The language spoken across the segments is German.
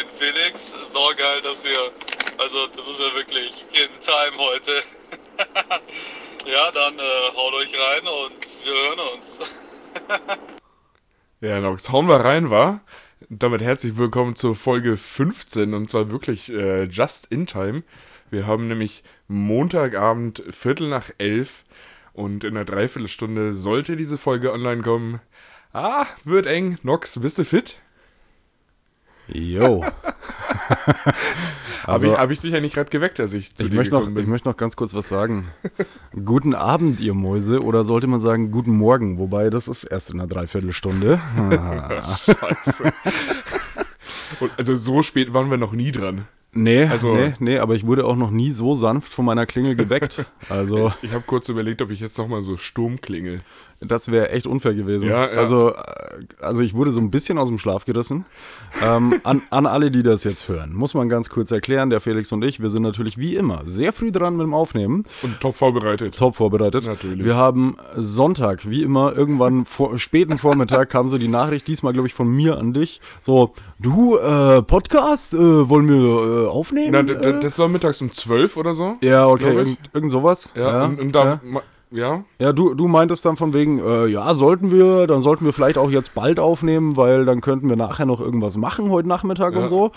den Felix. So geil, dass ihr. Also, das ist ja wirklich in Time heute. ja, dann äh, haut euch rein und wir hören uns. ja, Nox, hauen wir rein, war. Damit herzlich willkommen zur Folge 15 und zwar wirklich äh, just in time. Wir haben nämlich Montagabend Viertel nach elf und in einer Dreiviertelstunde sollte diese Folge online kommen. Ah, wird eng. Nox, bist du fit? Jo. also, Habe ich, hab ich dich ja nicht gerade geweckt, als ich zu ich dir möchte noch, bin? Ich möchte noch ganz kurz was sagen. guten Abend, ihr Mäuse, oder sollte man sagen, guten Morgen, wobei das ist erst in einer Dreiviertelstunde. Scheiße. Und also so spät waren wir noch nie dran. Nee, also, nee, nee, aber ich wurde auch noch nie so sanft von meiner Klingel geweckt. Also ich habe kurz überlegt, ob ich jetzt nochmal so stumm klingel. Das wäre echt unfair gewesen. Ja, ja. Also, äh, also ich wurde so ein bisschen aus dem Schlaf gerissen. ähm, an, an alle, die das jetzt hören, muss man ganz kurz erklären, der Felix und ich, wir sind natürlich wie immer sehr früh dran mit dem Aufnehmen. Und top vorbereitet. Top vorbereitet. Natürlich. Wir haben Sonntag, wie immer, irgendwann vor, späten Vormittag kam so die Nachricht, diesmal glaube ich von mir an dich, so, du, äh, Podcast, äh, wollen wir äh, aufnehmen? Na, das war mittags um 12 oder so. Ja, okay, irgend, irgend sowas. Ja, ja und, und da... Ja. Ja. Ja, du, du meintest dann von wegen, äh, ja, sollten wir, dann sollten wir vielleicht auch jetzt bald aufnehmen, weil dann könnten wir nachher noch irgendwas machen heute Nachmittag ja. und so.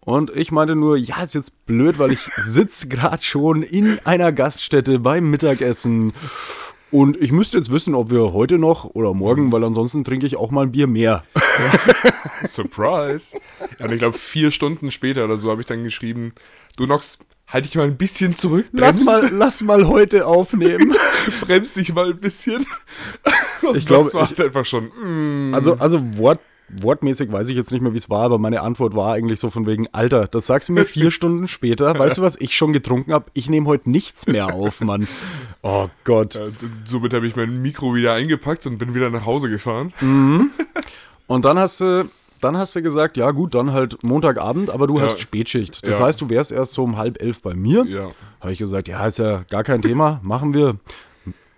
Und ich meinte nur, ja, ist jetzt blöd, weil ich sitze gerade schon in einer Gaststätte beim Mittagessen. Und ich müsste jetzt wissen, ob wir heute noch oder morgen, weil ansonsten trinke ich auch mal ein Bier mehr. Surprise. Ja, und ich glaube, vier Stunden später oder so habe ich dann geschrieben, du Nox, halt dich mal ein bisschen zurück. Lass mal, lass mal heute aufnehmen. Bremst dich mal ein bisschen. Und ich glaube, ich einfach schon. Mm. Also, also Wort, wortmäßig weiß ich jetzt nicht mehr, wie es war, aber meine Antwort war eigentlich so von wegen, Alter, das sagst du mir vier Stunden später. Weißt du, was ich schon getrunken habe? Ich nehme heute nichts mehr auf, Mann. Oh Gott. Ja, somit habe ich mein Mikro wieder eingepackt und bin wieder nach Hause gefahren. Mhm. Und dann hast du dann hast du gesagt, ja gut, dann halt Montagabend, aber du ja. hast Spätschicht. Das ja. heißt, du wärst erst so um halb elf bei mir. Ja. Habe ich gesagt, ja, ist ja gar kein Thema, machen wir.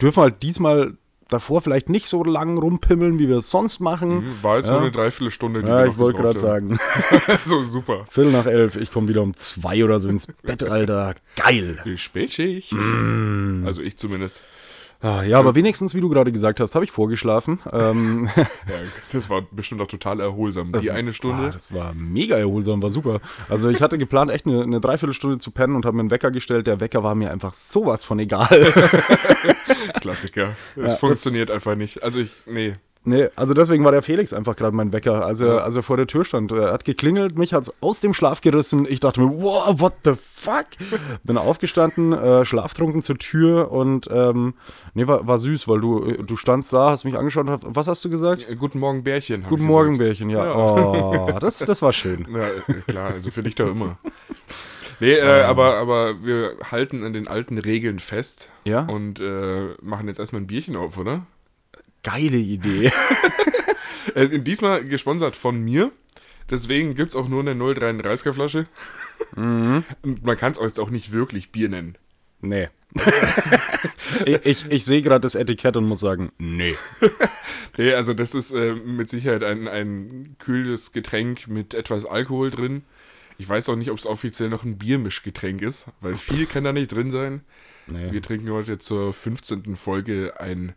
Dürfen halt diesmal davor vielleicht nicht so lang rumpimmeln, wie wir es sonst machen. Mhm, war jetzt ja. nur eine Dreiviertelstunde. Die ja, ich wollte gerade sagen. so, super. Viertel nach elf, ich komme wieder um zwei oder so ins Bett, Alter. Geil. Die Spätschicht. Mm. Also ich zumindest. Ah, ja, aber wenigstens, wie du gerade gesagt hast, habe ich vorgeschlafen. Ähm, ja, das war bestimmt auch total erholsam. Das, die eine Stunde. Ah, das war mega erholsam, war super. Also ich hatte geplant, echt eine, eine Dreiviertelstunde zu pennen und habe mir einen Wecker gestellt. Der Wecker war mir einfach sowas von egal. Klassiker. Es ja, funktioniert einfach nicht. Also ich, nee, Nee, also deswegen war der Felix einfach gerade mein Wecker, als er, als er vor der Tür stand. Er hat geklingelt, mich hat es aus dem Schlaf gerissen. Ich dachte mir, wow, what the fuck? Bin aufgestanden, äh, schlaftrunken zur Tür und ähm, nee, war, war süß, weil du, du standst da, hast mich angeschaut und hast, was hast du gesagt? Guten Morgen, Bärchen. Guten Morgen, Bärchen, ja. ja. Oh, das, das war schön. Ja, klar, also für dich doch immer. Nee, äh, ähm. aber, aber wir halten an den alten Regeln fest. Ja. Und äh, machen jetzt erstmal ein Bierchen auf, oder? Geile Idee. äh, diesmal gesponsert von mir. Deswegen gibt es auch nur eine 0,33er Flasche. Mhm. Und man kann es jetzt auch nicht wirklich Bier nennen. Nee. ich ich, ich sehe gerade das Etikett und muss sagen, nee. nee, also das ist äh, mit Sicherheit ein, ein kühles Getränk mit etwas Alkohol drin. Ich weiß auch nicht, ob es offiziell noch ein Biermischgetränk ist, weil viel kann da nicht drin sein. Nee. Wir trinken heute zur 15. Folge ein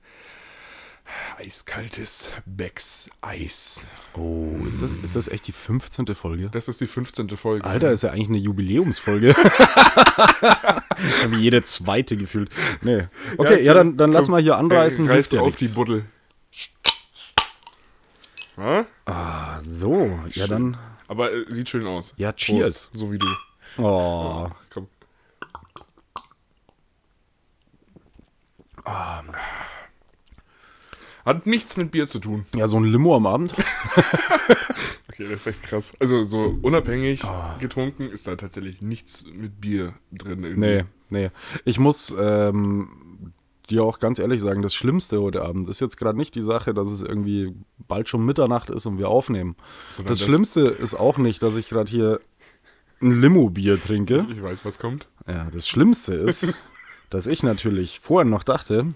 Eiskaltes Becks Eis. Oh, ist das, ist das echt die 15. Folge? Das ist die 15. Folge. Alter, ist ja eigentlich eine Jubiläumsfolge. Wie jede zweite gefühlt. Nee. Okay, ja, ja dann, dann lass mal hier anreißen. Äh, reißt auf die Buddel. Ha? Ah, so. Ja, dann. Aber äh, sieht schön aus. Ja, cheers. Prost, so wie du. Oh. oh komm. Ah. Hat nichts mit Bier zu tun. Ja, so ein Limo am Abend. okay, das ist echt krass. Also so unabhängig oh. getrunken ist da tatsächlich nichts mit Bier drin. Irgendwie. Nee, nee. Ich muss ähm, dir auch ganz ehrlich sagen, das Schlimmste heute Abend ist jetzt gerade nicht die Sache, dass es irgendwie bald schon Mitternacht ist und wir aufnehmen. Das, das Schlimmste ist auch nicht, dass ich gerade hier ein Limo-Bier trinke. Ich weiß, was kommt. Ja, das Schlimmste ist, dass ich natürlich vorher noch dachte,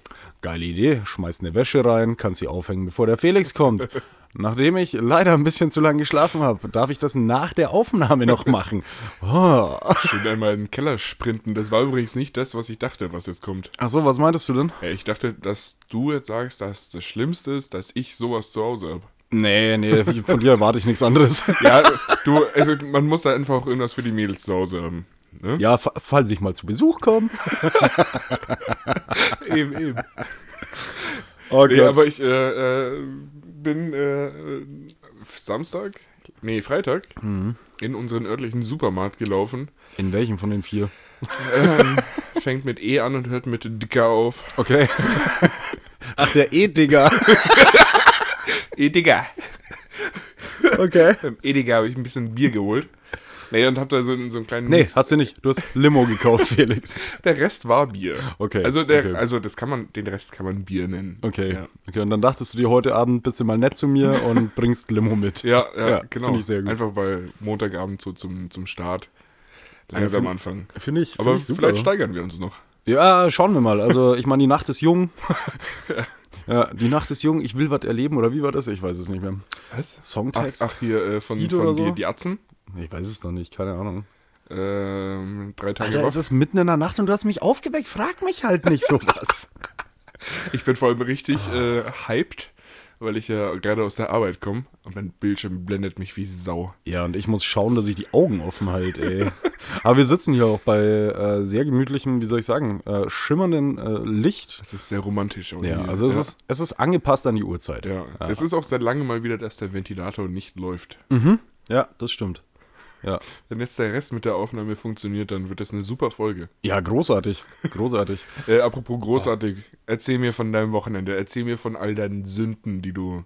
geile Idee, schmeiß eine Wäsche rein, kann sie aufhängen, bevor der Felix kommt. Nachdem ich leider ein bisschen zu lange geschlafen habe, darf ich das nach der Aufnahme noch machen. Oh. Schön einmal in den Keller sprinten. Das war übrigens nicht das, was ich dachte, was jetzt kommt. Achso, was meintest du denn? Ja, ich dachte, dass du jetzt sagst, dass das Schlimmste ist, dass ich sowas zu Hause habe. Nee, nee, von dir erwarte ich nichts anderes. Ja, du, also man muss da einfach auch irgendwas für die Mädels zu Hause haben. Ne? Ja, fa- falls ich mal zu Besuch komme. eben, eben. Oh Nee, aber ich äh, äh, bin äh, Samstag, nee, Freitag, in unseren örtlichen Supermarkt gelaufen. In welchem von den vier? Ähm, fängt mit E an und hört mit Dicker auf. Okay. Ach, der E-Digger. E Digger. Okay. Beim Edeka habe ich ein bisschen Bier geholt. Nee, und hab da so, so einen kleinen Nee, Mix. hast du nicht. Du hast Limo gekauft, Felix. Der Rest war Bier. Okay, Also der, okay. also das kann man, den Rest kann man Bier nennen. Okay. Ja, Okay, und dann dachtest du dir heute Abend bist du mal nett zu mir und bringst Limo mit. ja, ja, Ja, genau. find ich sehr gut. Einfach weil Montagabend so zum, zum Start langsam find- anfangen. Finde ich. Aber find ich super. vielleicht steigern wir uns noch. Ja, schauen wir mal. Also, ich meine, die Nacht ist jung. ja, die Nacht ist jung. Ich will was erleben, oder wie war das? Ich weiß es nicht mehr. Was? Ach, Songtext? ach hier äh, von, von die, so? die Atzen. Ich weiß es noch nicht, keine Ahnung. Ähm, drei Tage Alter, es Woche. ist mitten in der Nacht und du hast mich aufgeweckt. Frag mich halt nicht sowas. Ich bin vor allem richtig äh, hyped, weil ich ja gerade aus der Arbeit komme und mein Bildschirm blendet mich wie Sau. ja, und ich muss schauen, dass ich die Augen offen halte, ey. Aber wir sitzen hier auch bei äh, sehr gemütlichem, wie soll ich sagen, äh, schimmernden äh, Licht. Das ist sehr romantisch. auch Ja, also es, ja. Ist, es ist angepasst an die Uhrzeit. Ja. es ist auch seit langem mal wieder, dass der Ventilator nicht läuft. Ja, das stimmt. Ja. Wenn jetzt der Rest mit der Aufnahme funktioniert, dann wird das eine super Folge. Ja, großartig. Großartig. Äh, apropos großartig, erzähl mir von deinem Wochenende, erzähl mir von all deinen Sünden, die du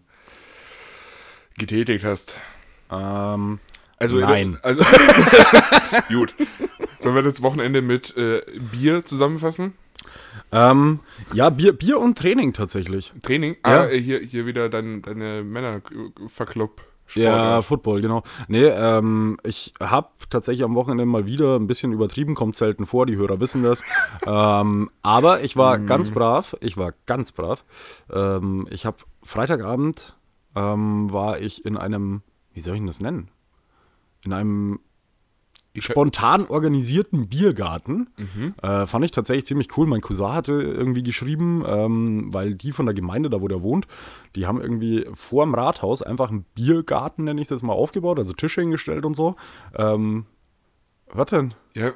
getätigt hast. ähm, Also Nein. Also gut. Sollen wir das Wochenende mit äh, Bier zusammenfassen? ähm, ja, Bier, Bier und Training tatsächlich. Training? Ja. Ah, äh, hier, hier wieder dein, deine Männer verklopp Ja, Football, genau. Nee, ähm, ich habe tatsächlich am Wochenende mal wieder ein bisschen übertrieben, kommt selten vor, die Hörer wissen das. ähm, aber ich war ganz brav, ich war ganz brav. Ähm, ich habe Freitagabend ähm, war ich in einem, wie soll ich denn das nennen? In einem spontan organisierten Biergarten. Äh, fand ich tatsächlich ziemlich cool. Mein Cousin hatte irgendwie geschrieben, ähm, weil die von der Gemeinde, da wo der wohnt, die haben irgendwie vor dem Rathaus einfach einen Biergarten, nenne ich es jetzt mal, aufgebaut, also Tische hingestellt und so. Ähm, was denn? Ja,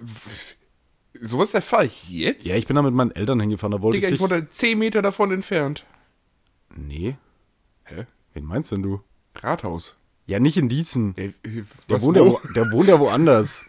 sowas erfahre ich jetzt? Ja, ich bin da mit meinen Eltern hingefahren, da wollte Digga, ich ich wurde 10 Meter davon entfernt. nee, Hä? wen meinst denn du? Rathaus. Ja, nicht in. Ey, äh, Der wohnt, ja, wo? wo, der wohnt ja woanders.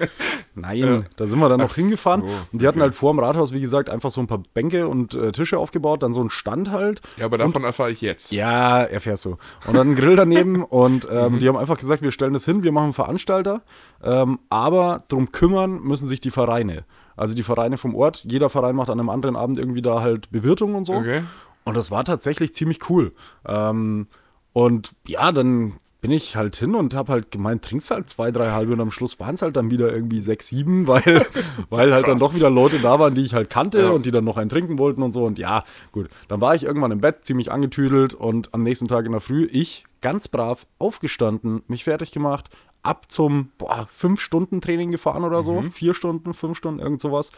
Nein, da sind wir dann noch Ach hingefahren. so, und die hatten okay. halt vor dem Rathaus, wie gesagt, einfach so ein paar Bänke und äh, Tische aufgebaut, dann so ein Stand halt. Ja, aber davon erfahre ich jetzt. Ja, erfährst du. Und dann ein Grill daneben und ähm, Mhm. die haben einfach gesagt, wir stellen das hin, wir machen einen Veranstalter, ähm, aber drum kümmern müssen sich die Vereine. Also die Vereine vom Ort, jeder Verein macht an einem anderen Abend irgendwie da halt Bewirtung und so. Okay. Und das war tatsächlich ziemlich cool. Ähm, und ja, dann bin ich halt hin und habe halt gemeint, trinkst halt zwei, drei halbe und am Schluss waren es halt dann wieder irgendwie sechs, sieben, weil, weil halt dann doch wieder Leute da waren, die ich halt kannte Ja. und die dann noch einen trinken wollten und so. Und ja, gut, dann war ich irgendwann im Bett, ziemlich angetüdelt und am nächsten Tag in der Früh, ich ganz brav aufgestanden, mich fertig gemacht, ab zum boah, fünf Stunden Training gefahren oder so, vier Stunden, fünf Stunden, irgend sowas.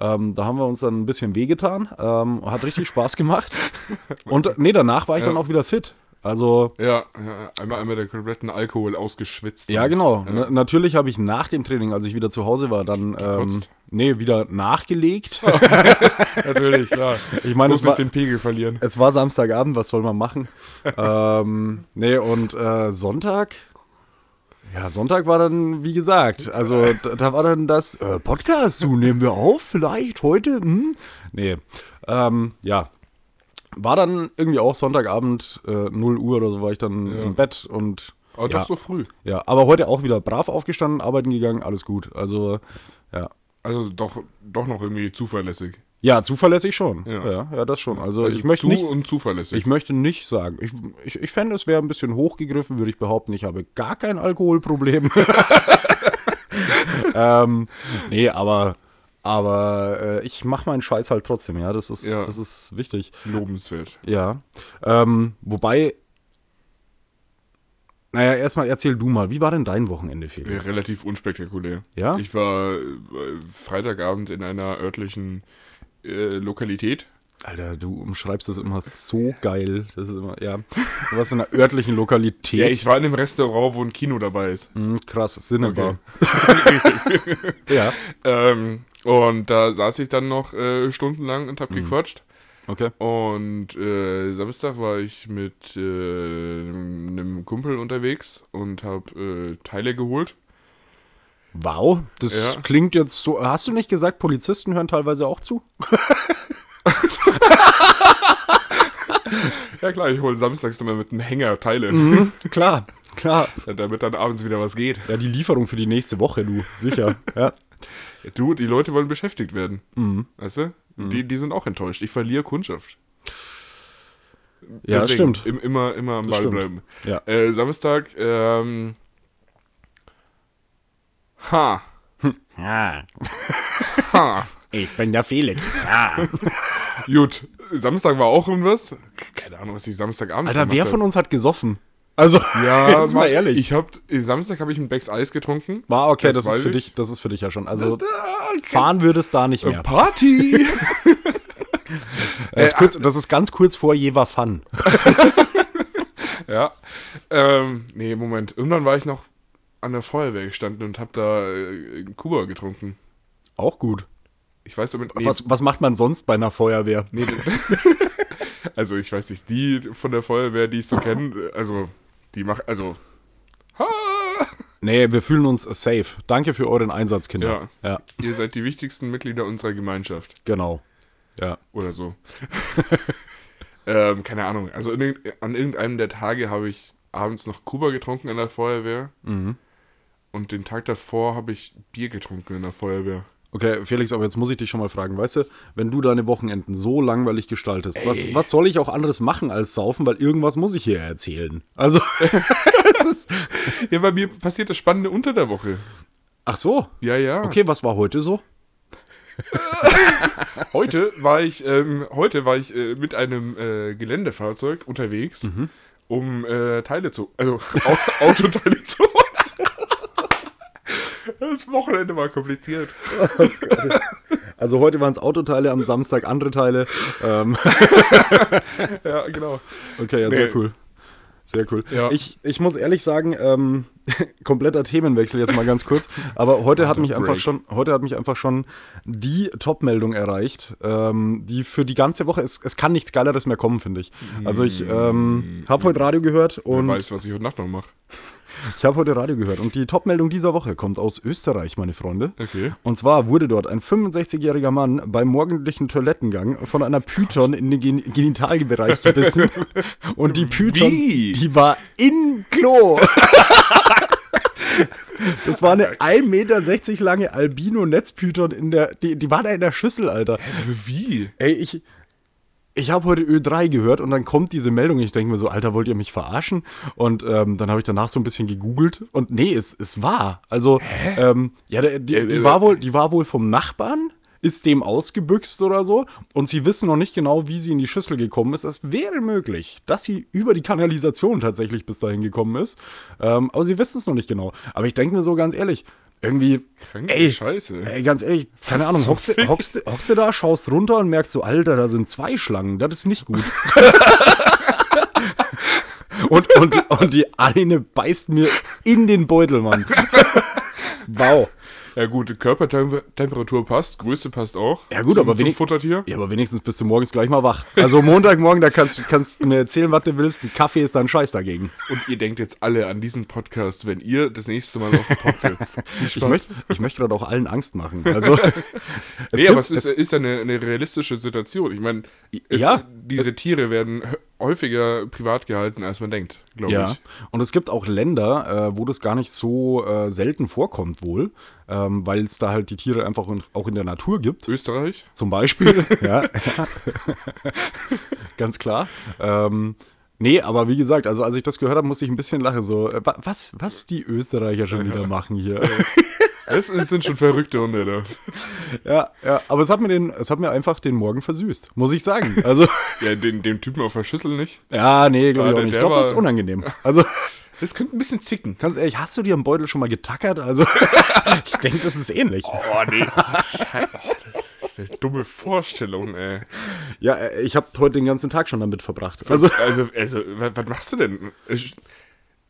Ähm, da haben wir uns dann ein bisschen wehgetan. Ähm, hat richtig Spaß gemacht. Und nee, danach war ich dann Ja. auch wieder fit. Also, Ja, ja, einmal, einmal der kompletten Alkohol ausgeschwitzt. ja, und- genau. Ja. Na, natürlich habe ich nach dem Training, als ich wieder zu Hause war, dann ähm, nee, wieder nachgelegt. Natürlich, klar. Ich meine, Muss nicht den Pegel verlieren. es war Samstagabend, was soll man machen? ähm, nee, und äh, Sonntag. Ja, Sonntag war dann, wie gesagt, also da, da war dann das äh, Podcast, du nehmen wir auf, vielleicht heute, hm? Nee, ähm, ja. War dann irgendwie auch Sonntagabend, äh, 0 Uhr oder so war ich dann Ja. im Bett und Aber ja, doch so früh. ja, aber heute auch wieder brav aufgestanden, arbeiten gegangen, alles gut. Also, ja. Also doch, doch noch irgendwie zuverlässig. Ja, zuverlässig schon. Ja. Ja, ja, das schon. Also, Also ich möchte zu nicht, und zuverlässig. ich möchte nicht sagen, ich, ich, ich fände, es wäre ein bisschen hochgegriffen, würde ich behaupten, ich habe gar kein Alkoholproblem. ähm, nee, aber, aber äh, ich mache meinen Scheiß halt trotzdem, ja, das ist, Ja. das ist wichtig. Lobenswert. Ja, ähm, wobei Naja, erstmal erzähl du mal, wie war denn dein Wochenende, Ja, Felix? relativ unspektakulär. Ja? Ich war äh, Freitagabend in einer örtlichen äh, Lokalität. Alter, du umschreibst das immer so geil. Das ist immer, ja. Du warst in einer örtlichen Lokalität. Ja, ich war in einem Restaurant, wo ein Kino dabei ist. Hm, krass, Sinne Okay. ja, Ähm, und da saß ich dann noch äh, stundenlang und Mhm. hab gequatscht. okay. Und äh, Samstag war ich mit äh, einem Kumpel unterwegs und hab äh, Teile geholt. Wow, das Ja. klingt jetzt so. Hast du nicht gesagt, Polizisten hören teilweise auch zu? Ja klar, ich hole samstags immer mit einem Hänger Teile, Mhm. Klar, klar. damit dann abends wieder was geht. Ja, die Lieferung für die nächste Woche, du. Sicher. ja. Du, die Leute wollen beschäftigt werden. Mhm. Weißt du? Die, die sind auch enttäuscht. Ich verliere Kundschaft. Ja, das Deswegen stimmt. Im, immer, immer am Das Ball stimmt. bleiben. Ja. Äh, Samstag, ähm. Ha. Ja, Ha. ich bin der Felix. Ja. Gut. Samstag war auch irgendwas. Keine Ahnung, was ich Samstagabend Alter, wer gemacht von uns hat gesoffen? Also, Ja, jetzt mal ehrlich. Ich hab, Samstag habe ich ein Becks Eis getrunken. War okay, das, Das ist für ich. dich, das ist für dich ja schon. Also Das, äh, fahren würdest da nicht mehr. Party! Das ist, kurz, das ist ganz kurz vor Jever Fun. ja. Ähm, nee, Moment. Irgendwann war ich noch an der Feuerwehr gestanden und hab da äh, Kuba getrunken. Auch gut. Ich weiß damit. Nee, Was, was macht man sonst bei einer Feuerwehr? Nee, also ich weiß nicht, die von der Feuerwehr, die ich so kenne, also die macht, also ha, Nee, wir fühlen uns safe. Danke für euren Einsatz, Kinder. Ja. ja ihr seid die wichtigsten Mitglieder unserer Gemeinschaft genau. Ja. oder so. ähm, keine Ahnung, also an irgendeinem der Tage habe ich abends noch Kuba getrunken in der Feuerwehr Mhm. und den Tag davor habe ich Bier getrunken in der Feuerwehr. Okay, Felix, aber jetzt muss ich dich schon mal fragen, weißt du, wenn du deine Wochenenden so langweilig gestaltest, was, was soll ich auch anderes machen als saufen, weil irgendwas muss ich hier erzählen. Also, es ist, Ja, bei mir passiert das Spannende unter der Woche. ach so, Ja, ja. okay, was war heute so? Heute war ich, ähm, heute war ich äh, mit einem äh, Geländefahrzeug unterwegs, Mhm. um äh, Teile zu, also Au Autoteile zu Wochenende war kompliziert. Also heute waren es Autoteile, am Samstag andere Teile. Ähm, Ja, genau. okay, ja, sehr Nee. cool. Sehr cool. Ja. Ich, ich muss ehrlich sagen, ähm, kompletter Themenwechsel jetzt mal ganz kurz. Aber heute hat mich Break. einfach schon, heute hat mich einfach schon die Top-Meldung erreicht, ähm, die für die ganze Woche, es, es kann nichts Geileres mehr kommen, finde ich. Also ich ähm, habe heute Radio gehört Wer und weiß, was ich heute Nacht noch mache. Ich habe heute Radio gehört und die Top-Meldung dieser Woche kommt aus Österreich, meine Freunde. Okay. Und zwar wurde dort ein 65-jähriger Mann beim morgendlichen Toilettengang von einer Python in den Gen Genitalbereich gebissen. Und die Python, Wie? die war in Klo. Das war eine 1,60 Meter lange Albino-Netzpython in der, die, die war da in der Schüssel, Alter. Wie? Ey, ich, ich habe heute Ö3 gehört und dann kommt diese Meldung. Ich denke mir so, Alter, wollt ihr mich verarschen? Und ähm, dann habe ich danach so ein bisschen gegoogelt und nee, es, es war. Also, ähm, ja, die, Äh, die, äh, war wohl, die war wohl vom Nachbarn, ist dem ausgebüxt oder so und sie wissen noch nicht genau, wie sie in die Schüssel gekommen ist. Es wäre möglich, dass sie über die Kanalisation tatsächlich bis dahin gekommen ist. Ähm, aber sie wissen es noch nicht genau. Aber ich denke mir so ganz ehrlich, irgendwie, Kranke ey, Scheiße. Ey, ganz ehrlich, keine Was Ahnung, hockst du, hockst, du- hockst du da, schaust runter und merkst so, Alter, da sind zwei Schlangen, das ist nicht gut. und, und, und die eine beißt mir in den Beutel, Mann. wow. Ja gut, Körpertemperatur passt, Größe passt auch. Ja gut, zum, aber wenigstens, Futtertier. ja, aber wenigstens bist du morgens gleich mal wach. Also Montagmorgen, da kannst, kannst du mir erzählen, was du willst. Ein Kaffee ist dann Scheiß dagegen. Und ihr denkt jetzt alle an diesen Podcast, wenn ihr das nächste Mal auf dem Pod sitzt. Ich möchte ich möchte gerade auch allen Angst machen. Also, es nee, gibt- aber es ist, ist ja eine, eine realistische Situation. Ich meine, es- Ja. diese Tiere werden häufiger privat gehalten, als man denkt, glaube Ja, ich. und es gibt auch Länder, äh, wo das gar nicht so äh, selten vorkommt wohl, ähm, weil es da halt die Tiere einfach in, auch in der Natur gibt. Österreich? Zum Beispiel, ja, ganz klar. Ähm, nee, aber wie gesagt, also als ich das gehört habe, musste ich ein bisschen lachen. So, äh, wa- was, was die Österreicher schon wieder machen hier. Es, es sind schon verrückte Hunde da. ja, ja, aber es hat mir den, es hat mir einfach den Morgen versüßt, muss ich sagen. Also, Ja, den, dem Typen auf der Schüssel nicht. ja, nee, glaube ich auch nicht. Ich glaube, das ist unangenehm. Also, Das könnte ein bisschen zicken. Ganz ehrlich, hast du dir am Beutel schon mal getackert? Also, ich denke, das ist ähnlich. Oh, nee. Scheiße. Oh, das ist eine dumme Vorstellung, ey. Ja, äh, ich habe heute den ganzen Tag schon damit verbracht. Also, Also, also, was machst du denn?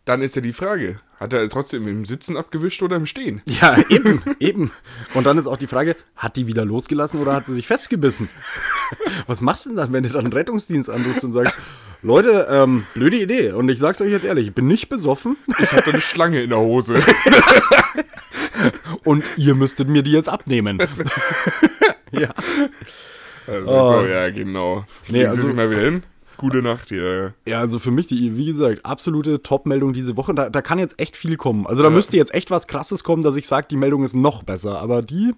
Dann ist ja die Frage, hat er trotzdem im Sitzen abgewischt oder im Stehen? ja, eben, eben. Und dann ist auch die Frage, hat die wieder losgelassen oder hat sie sich festgebissen? Was machst du denn dann, wenn du dann einen Rettungsdienst anrufst und sagst, Leute, ähm, blöde Idee. Und ich sag's euch jetzt ehrlich, ich bin nicht besoffen Ich hatte eine Schlange in der Hose. und ihr müsstet mir die jetzt abnehmen. ja. Also, Oh. so, ja, genau. Nee, also- mal wieder hin. Gute Nacht hier. Ja, also für mich, die, wie gesagt, absolute Top-Meldung diese Woche. Da, da kann jetzt echt viel kommen. Also da müsste jetzt echt was Krasses kommen, dass ich sage, die Meldung ist noch besser. Aber die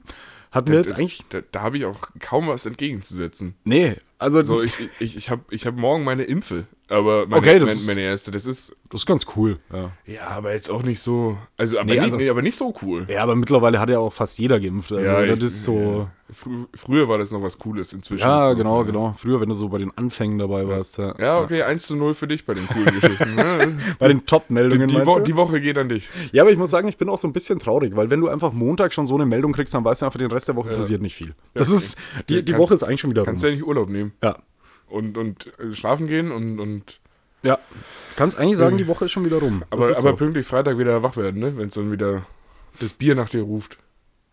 hat mir jetzt eigentlich. Da, da habe ich auch kaum was entgegenzusetzen. Nee, also So, ich, ich, ich habe ich hab morgen meine Impfe, aber meine, Okay, das meine, ist- meine erste, das ist, das ist ganz cool. Ja. ja, aber jetzt auch nicht so, also, aber, Nee, nicht, also- nee, aber nicht so cool. ja, aber mittlerweile hat ja auch fast jeder geimpft. Also das ich- ist so. ja. Frü früher war das noch was Cooles, inzwischen. Ja, so, genau, ja. genau. Früher, wenn du so bei den Anfängen dabei warst. Ja. Ja, okay, 1 zu 0 für dich bei den coolen Geschichten. ne? Bei den Top-Meldungen, die, meinst Wo du? die Woche geht an dich. Ja, aber ich muss sagen, ich bin auch so ein bisschen traurig, weil wenn du einfach Montag schon so eine Meldung kriegst, dann weißt du einfach, den Rest der Woche passiert nicht viel. Das ist, die, die Woche ist eigentlich schon wieder rum. Kannst ja nicht Urlaub nehmen Ja. und, und äh, schlafen gehen und, und Ja. Kannst eigentlich sagen, die Woche ist schon wieder rum. Aber, aber so. pünktlich Freitag wieder wach werden, ne? Wenn es dann wieder das Bier nach dir ruft.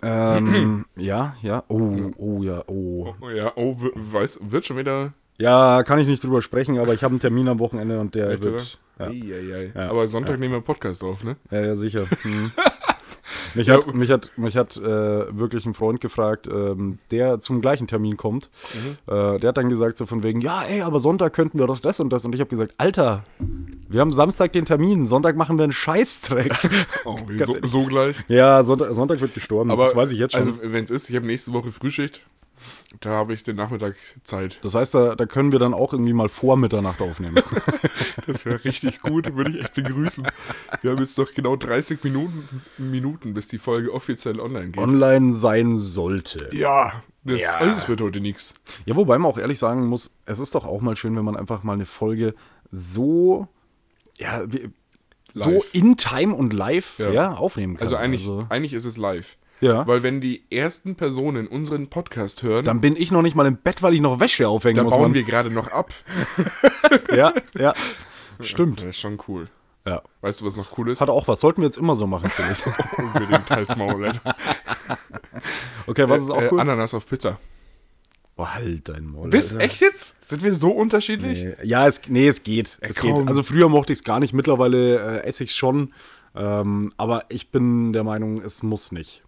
Ähm, ja, ja. Oh, oh, ja, oh. Oh ja, oh, weiß, wird schon wieder. Ja, kann ich nicht drüber sprechen, aber ich habe einen Termin am Wochenende und der Echt, wird. Ja, Eieiei. Ja. Aber Sonntag nehmen wir Podcast auf, ne? ja, ja sicher. Hm. Mich Ja. hat, mich hat, mich hat äh, wirklich ein Freund gefragt, ähm, der zum gleichen Termin kommt. Mhm. Äh, der hat dann gesagt so von wegen, ja, ey, aber Sonntag könnten wir doch das und das. Und ich habe gesagt, Alter, wir haben Samstag den Termin, Sonntag machen wir einen Scheißdreck. Oh, so, so gleich. ja, Sonntag, Sonntag wird gestorben, Aber das weiß ich jetzt schon. Also, wenn es ist, ich habe nächste Woche Frühschicht. Da habe ich den Nachmittag Zeit. das heißt, da, da können wir dann auch irgendwie mal vor Mitternacht aufnehmen. Das wäre richtig gut, würde ich echt begrüßen. Wir haben jetzt noch genau 30 Minuten, Minuten bis die Folge offiziell online geht. Online sein sollte. ja, das, Ja. also, das wird heute nichts. Ja, wobei man auch ehrlich sagen muss, es ist doch auch mal schön, wenn man einfach mal eine Folge so, ja, so Live. in Time und live ja. Ja. aufnehmen kann. Also eigentlich, Also, eigentlich ist es live. Ja. Weil wenn die ersten Personen unseren Podcast hören, Dann bin ich noch nicht mal im Bett, weil ich noch Wäsche aufhängen da muss. bauen man. wir gerade noch ab. Ja, ja. Stimmt. Das ist schon cool. Ja. Weißt du, was noch cool ist? Hat auch was. Sollten wir jetzt immer so machen, ich. Unbedingt Halsmaul. Alter. Okay, was ist auch Äh, cool? Ananas auf Pizza. Oh, halt dein Maul. Bist Alter. echt jetzt? Sind wir so unterschiedlich? Nee. Ja, es, nee, es geht. Es komm. geht. Also früher mochte ich es gar nicht, mittlerweile äh, esse ich es schon. Ähm, aber ich bin der Meinung, es muss nicht.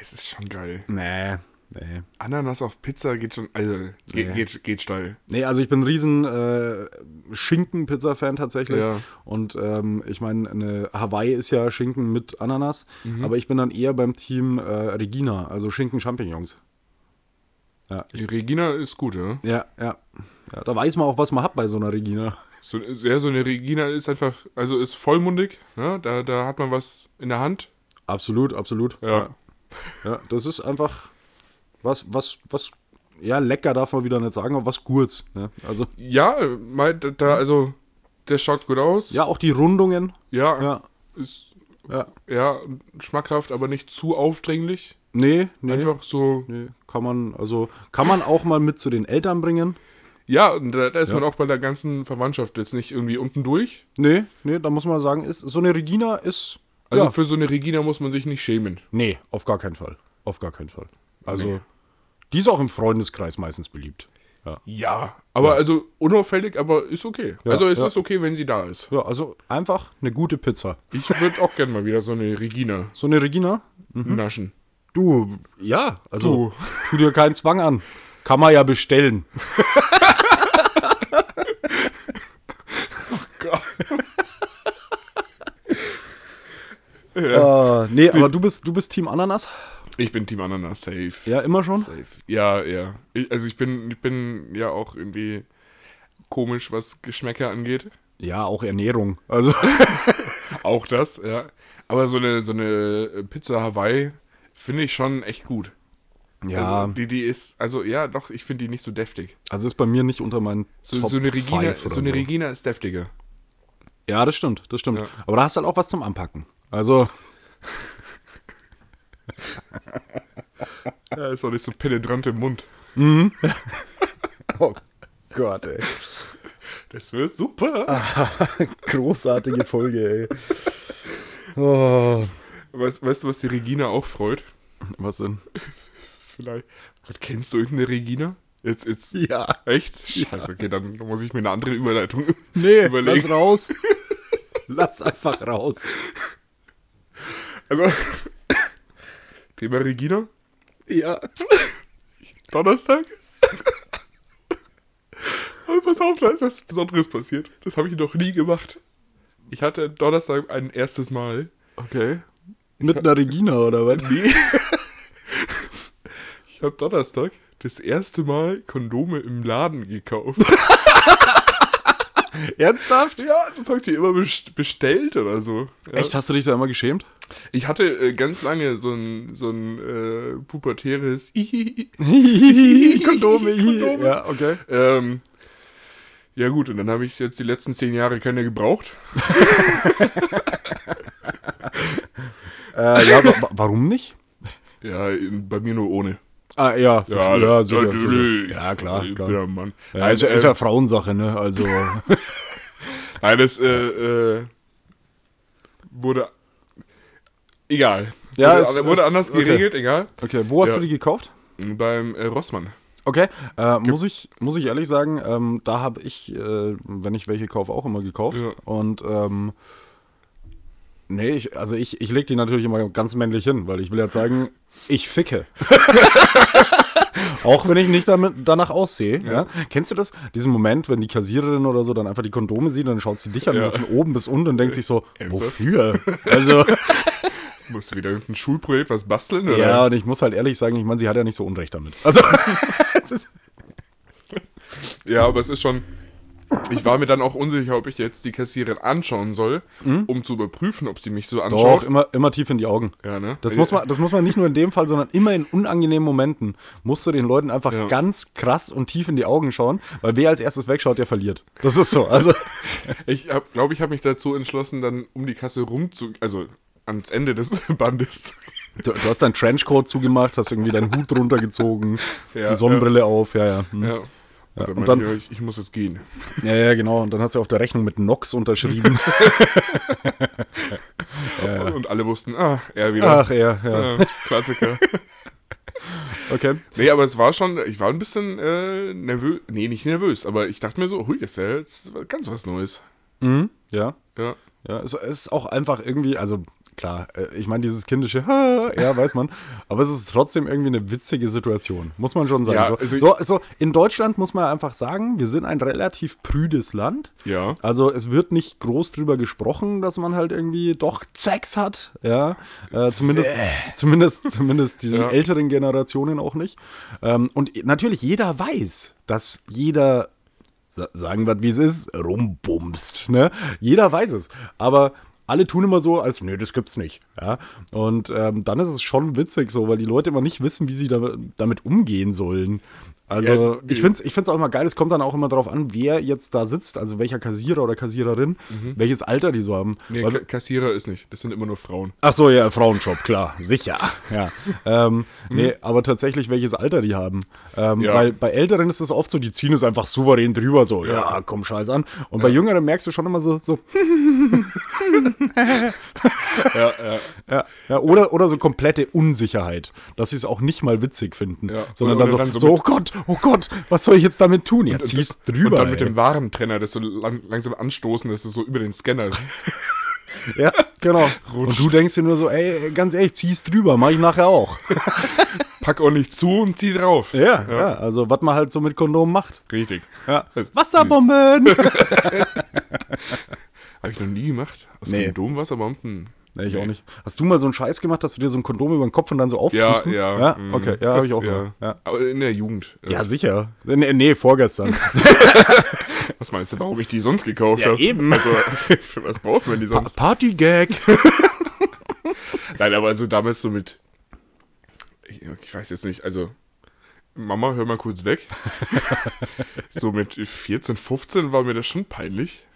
Es ist schon geil. Nee, nee. Ananas auf Pizza geht schon, also geht, Nee. geht, geht steil. Nee, also ich bin ein riesen äh, Schinken-Pizza-Fan tatsächlich. Ja. Und ähm, ich meine, eine Hawaii ist ja Schinken mit Ananas. Aber ich bin dann eher beim Team äh, Regina, also Schinken-Champignons. Ja, Die Regina ist gut, ja? ja, ja. Ja, da weiß man auch, was man hat bei so einer Regina. So, sehr, so eine Regina ist einfach, also ist vollmundig, ne? da, da hat man was in der Hand. Absolut, absolut. Ja. Ja, das ist einfach was, was, was, ja, lecker darf man wieder nicht sagen, aber was Gurz. Ne? Also, Ja, mein, da- da, also, der schaut gut aus. ja, auch die Rundungen. Ja, Ja, ist, ja. ja, schmackhaft, aber nicht zu aufdringlich. Nee, nee. Einfach so, Nee, kann man, also, kann man auch mal mit zu den Eltern bringen. ja, und da, da ist Ja. man auch bei der ganzen Verwandtschaft jetzt nicht irgendwie unten durch. Nee, nee, da muss man sagen, ist, so eine Regina ist, Also ja. für so eine Regina muss man sich nicht schämen. Nee, auf gar keinen Fall. Auf gar keinen Fall. Also, Nee. die ist auch im Freundeskreis meistens beliebt. Ja, Ja, aber also unauffällig, aber ist okay. Ja, also es ja. ist okay, wenn sie da ist. ja also einfach eine gute Pizza. Ich würde auch gerne mal wieder so eine Regina So eine Regina? naschen. Du, ja, also Du. tu dir keinen Zwang an. Kann man ja bestellen. Äh, nee, aber du bist, du bist Team Ananas? Ich bin Team Ananas, safe. Ja, immer schon? Safe. Ja, ja. Ich, also ich bin, ich bin ja auch irgendwie komisch, was Geschmäcker angeht. Ja, auch Ernährung. Also, Auch das, ja. Aber so eine, so eine Pizza Hawaii finde ich schon echt gut. ja, Also die, die ist, also ja, doch, ich finde die nicht so deftig. also ist bei mir nicht unter meinen So, Top so eine Regina, so eine Regina ist deftiger. Ja, das stimmt, das stimmt. Ja. Aber da hast du halt auch was zum Anpacken. Also, Ja, ist auch nicht so penetrant im Mund. oh Gott, ey. Das wird super. Großartige Folge, ey. Oh. Weißt, weißt du, was die Regina auch freut? Was denn? Vielleicht. Gott, kennst du irgendeine Regina? Jetzt, jetzt. Ja. Echt? Scheiße, okay, dann muss ich mir eine andere Überleitung Nee, überlegen. lass raus. lass einfach raus. Also, Thema Regina, Ja. Donnerstag. Aber pass auf, da ist was Besonderes passiert. Das habe ich noch nie gemacht. Ich hatte Donnerstag ein erstes Mal. Okay. Mit einer Regina oder was? Nee. Ich habe Donnerstag das erste Mal Kondome im Laden gekauft. Ernsthaft? Ja, also habe ich die immer best- bestellt oder so. Ja. Echt, hast du dich da immer geschämt? Ich hatte äh, ganz lange so ein, so ein äh, pubertäres Kondome. Kondome. Ja, okay. ähm, ja gut, und dann habe ich jetzt die letzten zehn Jahre keine gebraucht. Äh, ja, wa wa- warum nicht? Ja, bei mir nur ohne. Ah, ja. ja, sicher, natürlich. sicher. Ja, klar. Ich klar. bin ein Mann. Ja, ist, ist ja äh, Frauensache, ne? Also. nein, das äh, äh, wurde egal. Ja, wurde, es- wurde es- anders okay. geregelt, egal. Okay, wo hast Ja. du die gekauft? Beim äh, Rossmann. Okay, äh, muss, ich, muss ich ehrlich sagen, ähm, da habe ich, äh, wenn ich welche kaufe, auch immer gekauft. Ja. Und ähm, nee, ich, also ich, ich lege die natürlich immer ganz männlich hin, weil ich will ja zeigen, ich ficke. auch wenn ich nicht damit, danach aussehe. Ja. Kennst du das? Diesen Moment, wenn die Kassiererin oder so dann einfach die Kondome sieht, dann schaut sie dich an, Ja. so von oben bis unten und denkt sich so, Ernsthaft? wofür? Also, Musst du wieder irgendein Schulprojekt was basteln? Oder? ja, und ich muss halt ehrlich sagen, ich meine, sie hat ja nicht so Unrecht damit. Also, Ja, aber es ist schon. Ich war mir dann auch unsicher, ob ich jetzt die Kassiererin anschauen soll, um zu überprüfen, ob sie mich so doch, anschaut. immer, immer tief in die Augen. Ja, ne? Das muss, man, das muss man nicht nur in dem Fall, sondern immer in unangenehmen Momenten musst du den Leuten einfach Ja. ganz krass und tief in die Augen schauen, weil wer als erstes wegschaut, der verliert. Das ist so. Also, Ich glaube, ich habe mich dazu entschlossen, dann um die Kasse rum zu. Also ans Ende des Bandes. du, du hast deinen Trenchcoat zugemacht, hast irgendwie deinen Hut runtergezogen, Ja, die Sonnenbrille auf, ja, ja. Hm. Ja. Und dann, und dann- ich, ich, ich muss jetzt gehen. Ja, ja, genau. Und dann hast du auf der Rechnung mit Nox unterschrieben. Und alle wussten, ah, er wieder. Ach, ja, ja. Ja, Klassiker. Okay. nee, aber es war schon, ich war ein bisschen äh, nervös. Nee, nicht nervös, aber ich dachte mir so, hui, das ist ja jetzt ganz was Neues. Mhm. Ja. Ja. Ja, es ist auch einfach irgendwie, also klar, äh, ich meine, dieses kindische, ja, weiß man, aber es ist trotzdem irgendwie eine witzige Situation, muss man schon sagen. Ja, so, also so, so, in Deutschland muss man einfach sagen, wir sind ein relativ prüdes Land. Ja. Also es wird nicht groß drüber gesprochen, dass man halt irgendwie doch Sex hat, ja, äh, zumindest, zumindest, zumindest die Ja. älteren Generationen auch nicht. Ähm, und natürlich jeder weiß, dass jeder sa- sagen wir, wie es ist, rumbumst. Ne? Jeder weiß es. Aber alle tun immer so, als, nee, das gibt's nicht. Ja? Und ähm, dann ist es schon witzig so, weil die Leute immer nicht wissen, wie sie da, damit umgehen sollen. Also Ja, ich finde es ich find's auch immer geil, es kommt dann auch immer darauf an, wer jetzt da sitzt, also welcher Kassierer oder Kassiererin, welches Alter die so haben. Mhm. Nee, Weil- Ka Kassierer ist nicht. Das sind immer nur Frauen. Ach so, ja, Frauenjob, klar, sicher. Ja. Ähm, nee, aber tatsächlich, welches Alter die haben. Ähm, Mhm. Ja. Weil bei Älteren ist es oft so, die ziehen es einfach souverän drüber, so, ja, komm, scheiß an. Und bei Jüngeren merkst du schon immer so, so Ja, ja. ja, ja, oder, oder so komplette Unsicherheit, dass sie es auch nicht mal witzig finden, Ja. sondern dann, so, dann so so, oh Gott, oh Gott, was soll ich jetzt damit tun? Ja, zieh's drüber. Und dann mit ey. dem Warentrenner, das so lang langsam anstoßen, das ist so über den Scanner. Ja, genau. Und du denkst dir nur so, ey, ganz ehrlich, zieh's drüber, mach ich nachher auch. Pack ordentlich zu und zieh drauf. Ja, ja, also was man halt so mit Kondom macht. Richtig. Ja. Wasserbomben! Habe ich noch nie gemacht. Aus Nee. Kondom Wasserbomben? Nee, ich auch nicht. Hast du mal so einen Scheiß gemacht, dass du dir so ein Kondom über den Kopf und dann so Ja, aufpusten? ja. Ja, mm, okay, ja, das- habe ich auch ja. mal. Ja. Aber in der Jugend. äh, ja, sicher. Nee, nee vorgestern. Was meinst du, warum ich die sonst gekauft Ja, habe? eben. Also, für was braucht man die sonst? Partygag. Nein, aber also damals so mit. Ich, ich weiß jetzt nicht, also. Mama, hör mal kurz weg. so mit 14, 15 war mir das schon peinlich.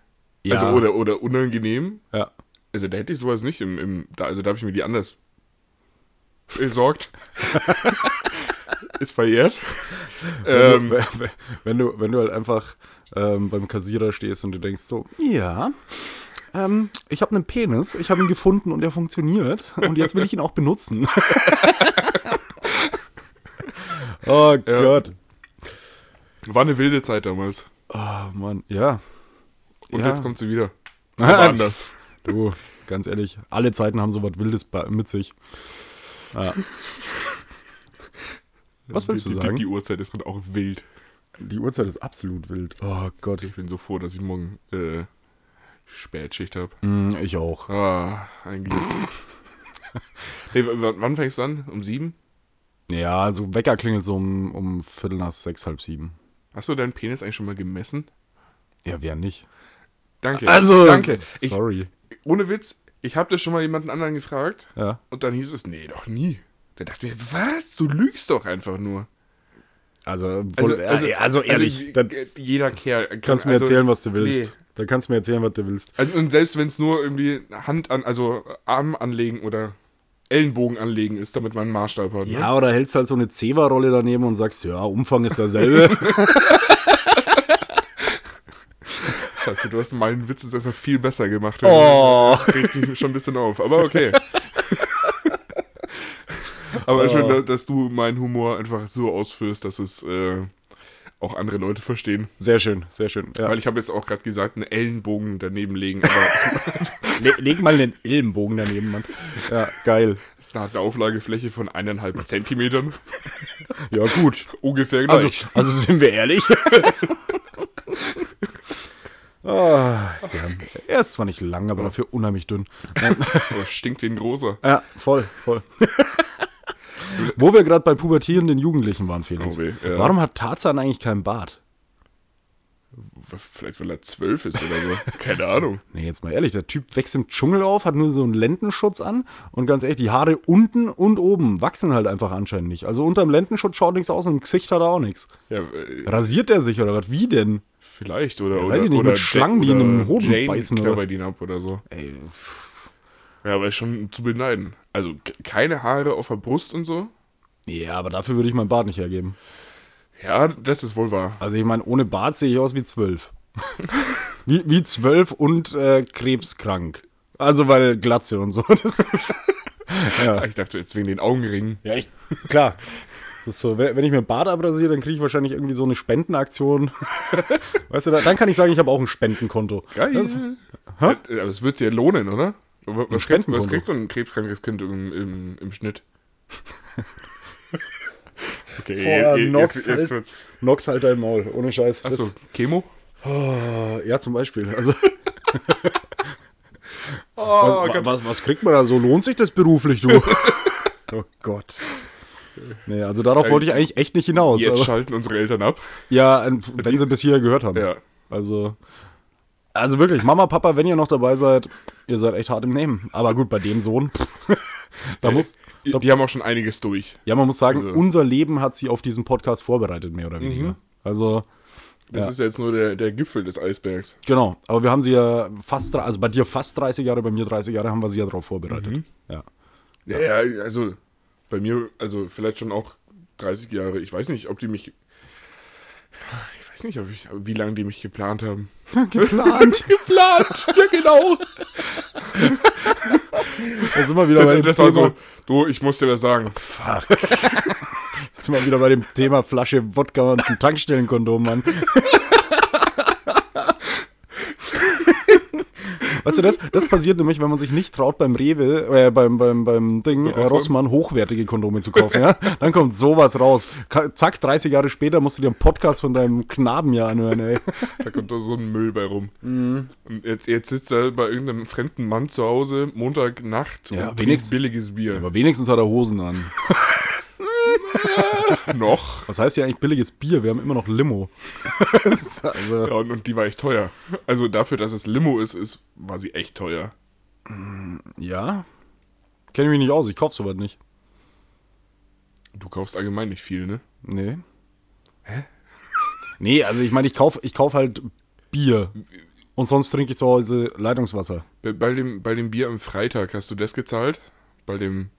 Ja. Also oder, oder unangenehm. Ja. Also da hätte ich sowas nicht im, im da, also da habe ich mir die anders besorgt. Ist verjährt. Ähm, wenn, du, wenn, du, wenn du halt einfach ähm, beim Kassierer stehst und du denkst so, ja, ähm, ich habe einen Penis, ich habe ihn gefunden und er funktioniert und jetzt will ich ihn auch benutzen. oh Gott. war eine wilde Zeit damals. Oh Mann, ja. Und Ja. jetzt kommt sie wieder. Aber anders. Du, ganz ehrlich, alle Zeiten haben so was Wildes mit sich. Ja. Was willst du die, sagen? Die, die Uhrzeit ist gerade auch wild. Die Uhrzeit ist absolut wild. Oh Gott. Ich bin so froh, dass ich morgen äh, Spätschicht habe. Mm, ich auch. Ah, ein Glück. nee, wann fängst du an? Um sieben? Ja, also Wecker klingelt so um, um Viertel nach sechs, halb sieben. Hast du deinen Penis eigentlich schon mal gemessen? Ja, wer nicht? Danke. Also, danke. Ich, sorry. Ohne Witz, ich habe das schon mal jemanden anderen gefragt Ja. und dann hieß es, nee, doch nie. Der dachte mir, was? Du lügst doch einfach nur. Also, voll, Also- also, also ehrlich, also, jeder Kerl. kann- kannst mir also, erzählen, was du willst. nee. Dann kannst du mir erzählen, was du willst. Also, und selbst wenn es nur irgendwie Hand an, also Arm anlegen oder Ellenbogen anlegen ist, damit man einen Maßstab hat. Ne? Ja, oder hältst halt so eine Zewa-Rolle daneben und sagst, ja, Umfang ist derselbe. Scheiße, du hast meinen Witz jetzt einfach viel besser gemacht. Oh. Regt mich schon ein bisschen auf, aber okay. aber schön, da- dass du meinen Humor einfach so ausführst, dass es äh, auch andere Leute verstehen. Sehr schön, sehr schön. Ja. Weil ich habe jetzt auch gerade gesagt, einen Ellenbogen daneben legen, Le leg mal einen Ellenbogen daneben, Mann. Ja, geil. es hat eine Auflagefläche von eineinhalb Zentimetern. Ja, gut. Ungefähr Also, gleich. also sind wir ehrlich. Ah, ja. Er ist zwar nicht lang, aber dafür unheimlich dünn. aber stinkt den großer. Ja, voll, voll. Wo wir gerade bei pubertierenden Jugendlichen waren, Felix. Oh weh, ja. Warum hat Tarzan eigentlich keinen Bart? Vielleicht, weil er zwölf ist oder so. Keine Ahnung. Nee, jetzt mal ehrlich, der Typ wächst im Dschungel auf, hat nur so einen Lendenschutz an und ganz ehrlich, die Haare unten und oben wachsen halt einfach anscheinend nicht. Also unterm Lendenschutz schaut nichts aus und im Gesicht hat er auch nichts. Ja, äh, Rasiert er sich oder was? Wie denn? vielleicht. Oder, Ja, oder, weiß ich nicht, oder mit Schlangen, die in einem Hoden Jane beißen, oder? ihn ab oder so. Ey, Ja, aber ist schon zu beneiden. Also keine Haare auf der Brust und so. ja, aber dafür würde ich meinen Bart nicht hergeben. Ja, das ist wohl wahr. Also ich meine, ohne Bart sehe ich aus wie zwölf. wie, wie zwölf und äh, krebskrank. Also weil Glatze und so. Ja. Ich dachte jetzt wegen den Augenringen. ja, ich, klar. Das ist so, wenn wenn ich mir einen Bart abrasiere, dann kriege ich wahrscheinlich irgendwie so eine Spendenaktion. weißt du, da- dann kann ich sagen, ich habe auch ein Spendenkonto. Geil. Das, Ja, aber es wird sich ja lohnen, oder? Was, Spendenkonto. was kriegt so ein krebskrankes Kind im, im, im Schnitt? Okay, je- je- Nox jetzt, halt. jetzt wird's. Nox halt dein Maul, ohne Scheiß. Achso, Chemo? Oh, ja, zum Beispiel. Also, Oh, was, was, was kriegt man da so? Lohnt sich das beruflich, du? oh Gott. Nee, also darauf wollte ich eigentlich echt nicht hinaus. jetzt Aber, schalten unsere Eltern ab. ja, wenn sie bis hier gehört haben. Ja. Also, also wirklich, Mama, Papa, wenn ihr noch dabei seid, ihr seid echt hart im Nehmen. Aber gut, bei dem Sohn, da muss, Die, die haben auch schon einiges durch. ja, man muss sagen, Also- unser Leben hat sie auf diesen Podcast vorbereitet, mehr oder weniger. Also, Das Ja. ist jetzt nur der, der Gipfel des Eisbergs. genau. Aber wir haben sie ja fast, also bei dir fast 30 Jahre, bei mir 30 Jahre, haben wir sie ja darauf vorbereitet. Ja. Ja, ja, also bei mir, also vielleicht schon auch 30 Jahre. Ich weiß nicht, ob die mich. Ich weiß nicht, ich, wie lange die mich geplant haben. Geplant. Geplant! ja, genau! Da sind wir wieder bei dem Das Thema. war so, du, ich muss dir was sagen. Fuck. Jetzt sind wir wieder bei dem Thema Flasche Wodka und ein Tankstellenkondom, Mann. Weißt du, das, das passiert nämlich, wenn man sich nicht traut, beim Rewe, äh, beim, beim, beim Ding, äh, Rossmann? Hochwertige Kondome zu kaufen, ja? Dann kommt sowas raus. Ka zack, 30 Jahre später musst du dir einen Podcast von deinem Knaben ja anhören, ey. Da kommt doch so ein Müll bei rum. Mhm. Und jetzt, jetzt sitzt er bei irgendeinem fremden Mann zu Hause, Montagnacht Ja, und wenigstens- trinkt billiges Bier. Aber wenigstens hat er Hosen an. Noch. Was heißt ja eigentlich billiges Bier? Wir haben immer noch Limo. Also, Ja, und, und die war echt teuer. Also dafür, dass es Limo ist, ist war sie echt teuer. ja. Kenne ich mich nicht aus, ich kauf sowas nicht. Du kaufst allgemein nicht viel, ne? Nee. Hä? Nee, also ich meine, ich kauf, ich kauf halt Bier. Und sonst trinke ich zu Hause Leitungswasser. Bei, bei, dem, bei dem Bier am Freitag hast du das gezahlt? Bei dem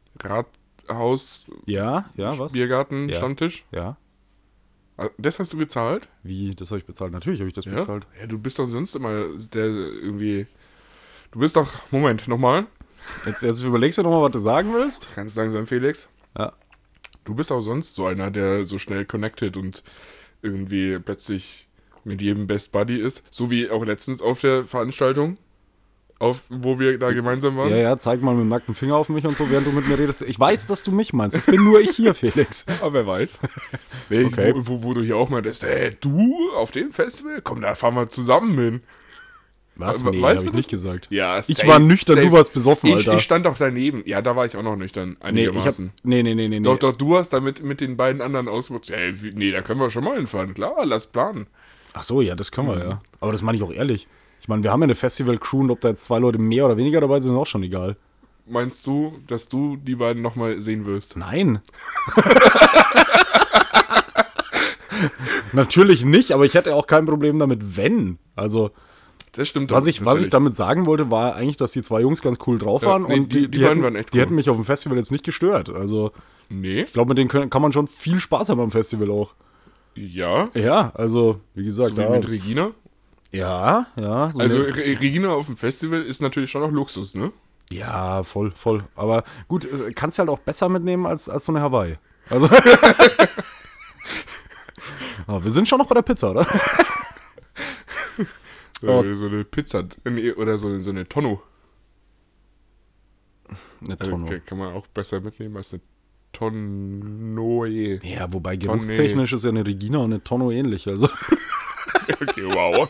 Rathaus Ja, ja, was? Biergarten Ja. Stammtisch? Ja. Ah, Das hast du gezahlt? Wie, das habe ich bezahlt? Natürlich habe ich das Ja? bezahlt. Ja, du bist doch sonst immer der irgendwie. Du bist doch. Moment, nochmal. Jetzt, jetzt überlegst du nochmal, was du sagen willst. Ganz langsam, Felix. Ja. Du bist auch sonst so einer, der so schnell connected und irgendwie plötzlich mit jedem Best Buddy ist. So wie auch letztens auf der Veranstaltung, auf, wo wir da gemeinsam waren. Ja, ja, zeig mal mit dem nackten Finger auf mich und so, während du mit mir redest. Ich weiß, dass du mich meinst. Das bin nur ich hier, Felix. Aber wer weiß. Wer- Okay. wo, wo, wo du hier auch meintest, ey, du auf dem Festival? Komm, da fahren wir zusammen hin. Was? Nee, weißt hab ich nicht gesagt. Ja, Ich war nüchtern, du warst besoffen, ich, Alter. Ich stand auch daneben. Ja, da war ich auch noch nüchtern, Nee, ich hab, einigermaßen. nee, nee, nee, nee. Doch, nee. doch, du hast damit mit den beiden anderen ausgemacht. Ey, wie- nee, da können wir schon mal hinfahren. Klar, lass planen. Ach so, ja, das können wir, ja. Aber das meine ich auch ehrlich. Ich meine, wir haben ja eine Festival-Crew und ob da jetzt zwei Leute mehr oder weniger dabei sind, ist auch schon egal. Meinst du, dass du die beiden nochmal sehen wirst? Nein. Natürlich nicht, aber ich hätte auch kein Problem damit, wenn. Also, Das stimmt was doch, ich, was ich damit sagen wollte, war eigentlich, dass die zwei Jungs ganz cool drauf Ja, waren nee, und die- die, die hätten, waren echt die cool. hätten mich auf dem Festival jetzt nicht gestört. Also, Nee, ich glaube, mit denen können, kann man schon viel Spaß haben am Festival auch. ja. Ja, also, wie gesagt, So wie mit Regina. Ja, ja. so Also eine- Re Regina auf dem Festival ist natürlich schon noch Luxus, ne? Ja, voll, voll. Aber gut, äh, kannst du halt auch besser mitnehmen als, als so eine Hawaii. Also. Aber wir sind schon noch bei der Pizza, oder? So, Oh. so eine Pizza oder so, so eine Tonno. Eine Also, Tonne. kann- kann man auch besser mitnehmen als eine Tonnoe. Ja, wobei geruchstechnisch ist ja eine Regina und eine Tonno ähnlich. Also. Okay, wow.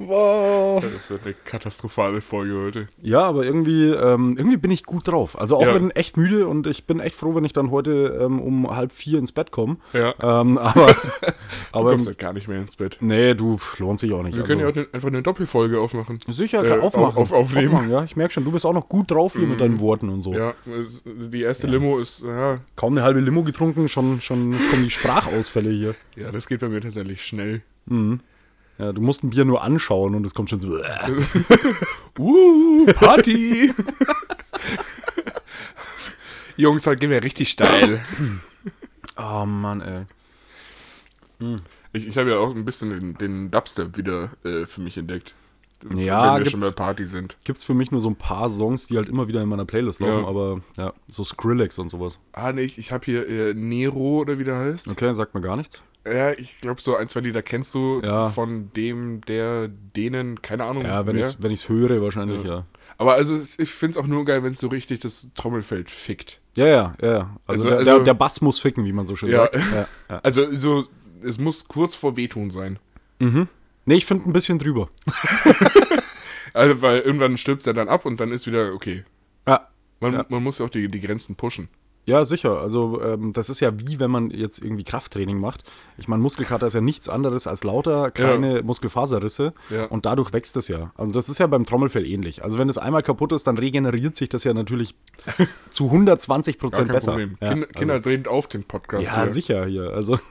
Wow. Das wird eine katastrophale Folge heute. Ja, aber irgendwie, ähm, irgendwie bin ich gut drauf. Also auch Ja. wenn echt müde und ich bin echt froh, wenn ich dann heute ähm, um halb vier ins Bett komme. Ja. Ähm, aber, Du aber kommst halt gar nicht mehr ins Bett. nee, du lohnt sich auch nicht. Wir also. können ja auch ne, einfach eine Doppelfolge aufmachen. Sicher, äh, aufmachen. auf- aufnehmen. Aufmachen, ja. Ich merke schon, du bist auch noch gut drauf hier mit deinen Worten und so. Ja, die erste Limo ist, ja, Kaum eine halbe Limo getrunken, schon, schon kommen die Sprachausfälle hier. ja, das geht bei mir tatsächlich schnell. Ja, du musst ein Bier nur anschauen und es kommt schon so. Uh, Party! Jungs, heute gehen wir richtig steil. Oh Mann, ey. Ich, ich habe ja auch ein bisschen den, den Dubstep wieder äh, für mich entdeckt. Ja, wenn wir schon bei Party sind. Gibt's für mich nur so ein paar Songs, die halt immer wieder in meiner Playlist laufen, Ja. aber ja, so Skrillex und sowas. Ah, nee, ich, ich habe hier äh, Nero oder wie der heißt. Okay, sagt mir gar nichts. Ja, ich glaube, so ein, zwei Lieder kennst du Ja. von dem, der, denen, keine Ahnung. Ja, wenn wer. ich's, wenn ich's höre, wahrscheinlich, ja. Aber also, es- ich finde es auch nur geil, wenn es so richtig das Trommelfeld fickt. Ja, ja, ja. ja. Also, Also- der, also- der, der Bass muss ficken, wie man so schön Ja. sagt. Ja, ja. Also, so, es muss kurz vor Wehtun sein. Nee, ich finde ein bisschen drüber. Also, weil irgendwann stirbt er dann ab und dann ist wieder okay. Ja. Man, Ja. man muss ja auch die, die Grenzen pushen. Ja, sicher. Also ähm, das ist ja wie, wenn man jetzt irgendwie Krafttraining macht. Ich meine, Muskelkater ist ja nichts anderes als lauter kleine Muskelfaserrisse Ja. und dadurch wächst es ja. Also das ist ja beim Trommelfell ähnlich. Also wenn es einmal kaputt ist, dann regeneriert sich das ja natürlich zu 120 Gar Prozent besser. Problem. Ja, Kinder, Kinder drehen auf den Podcast. also, ja hier. sicher hier. Also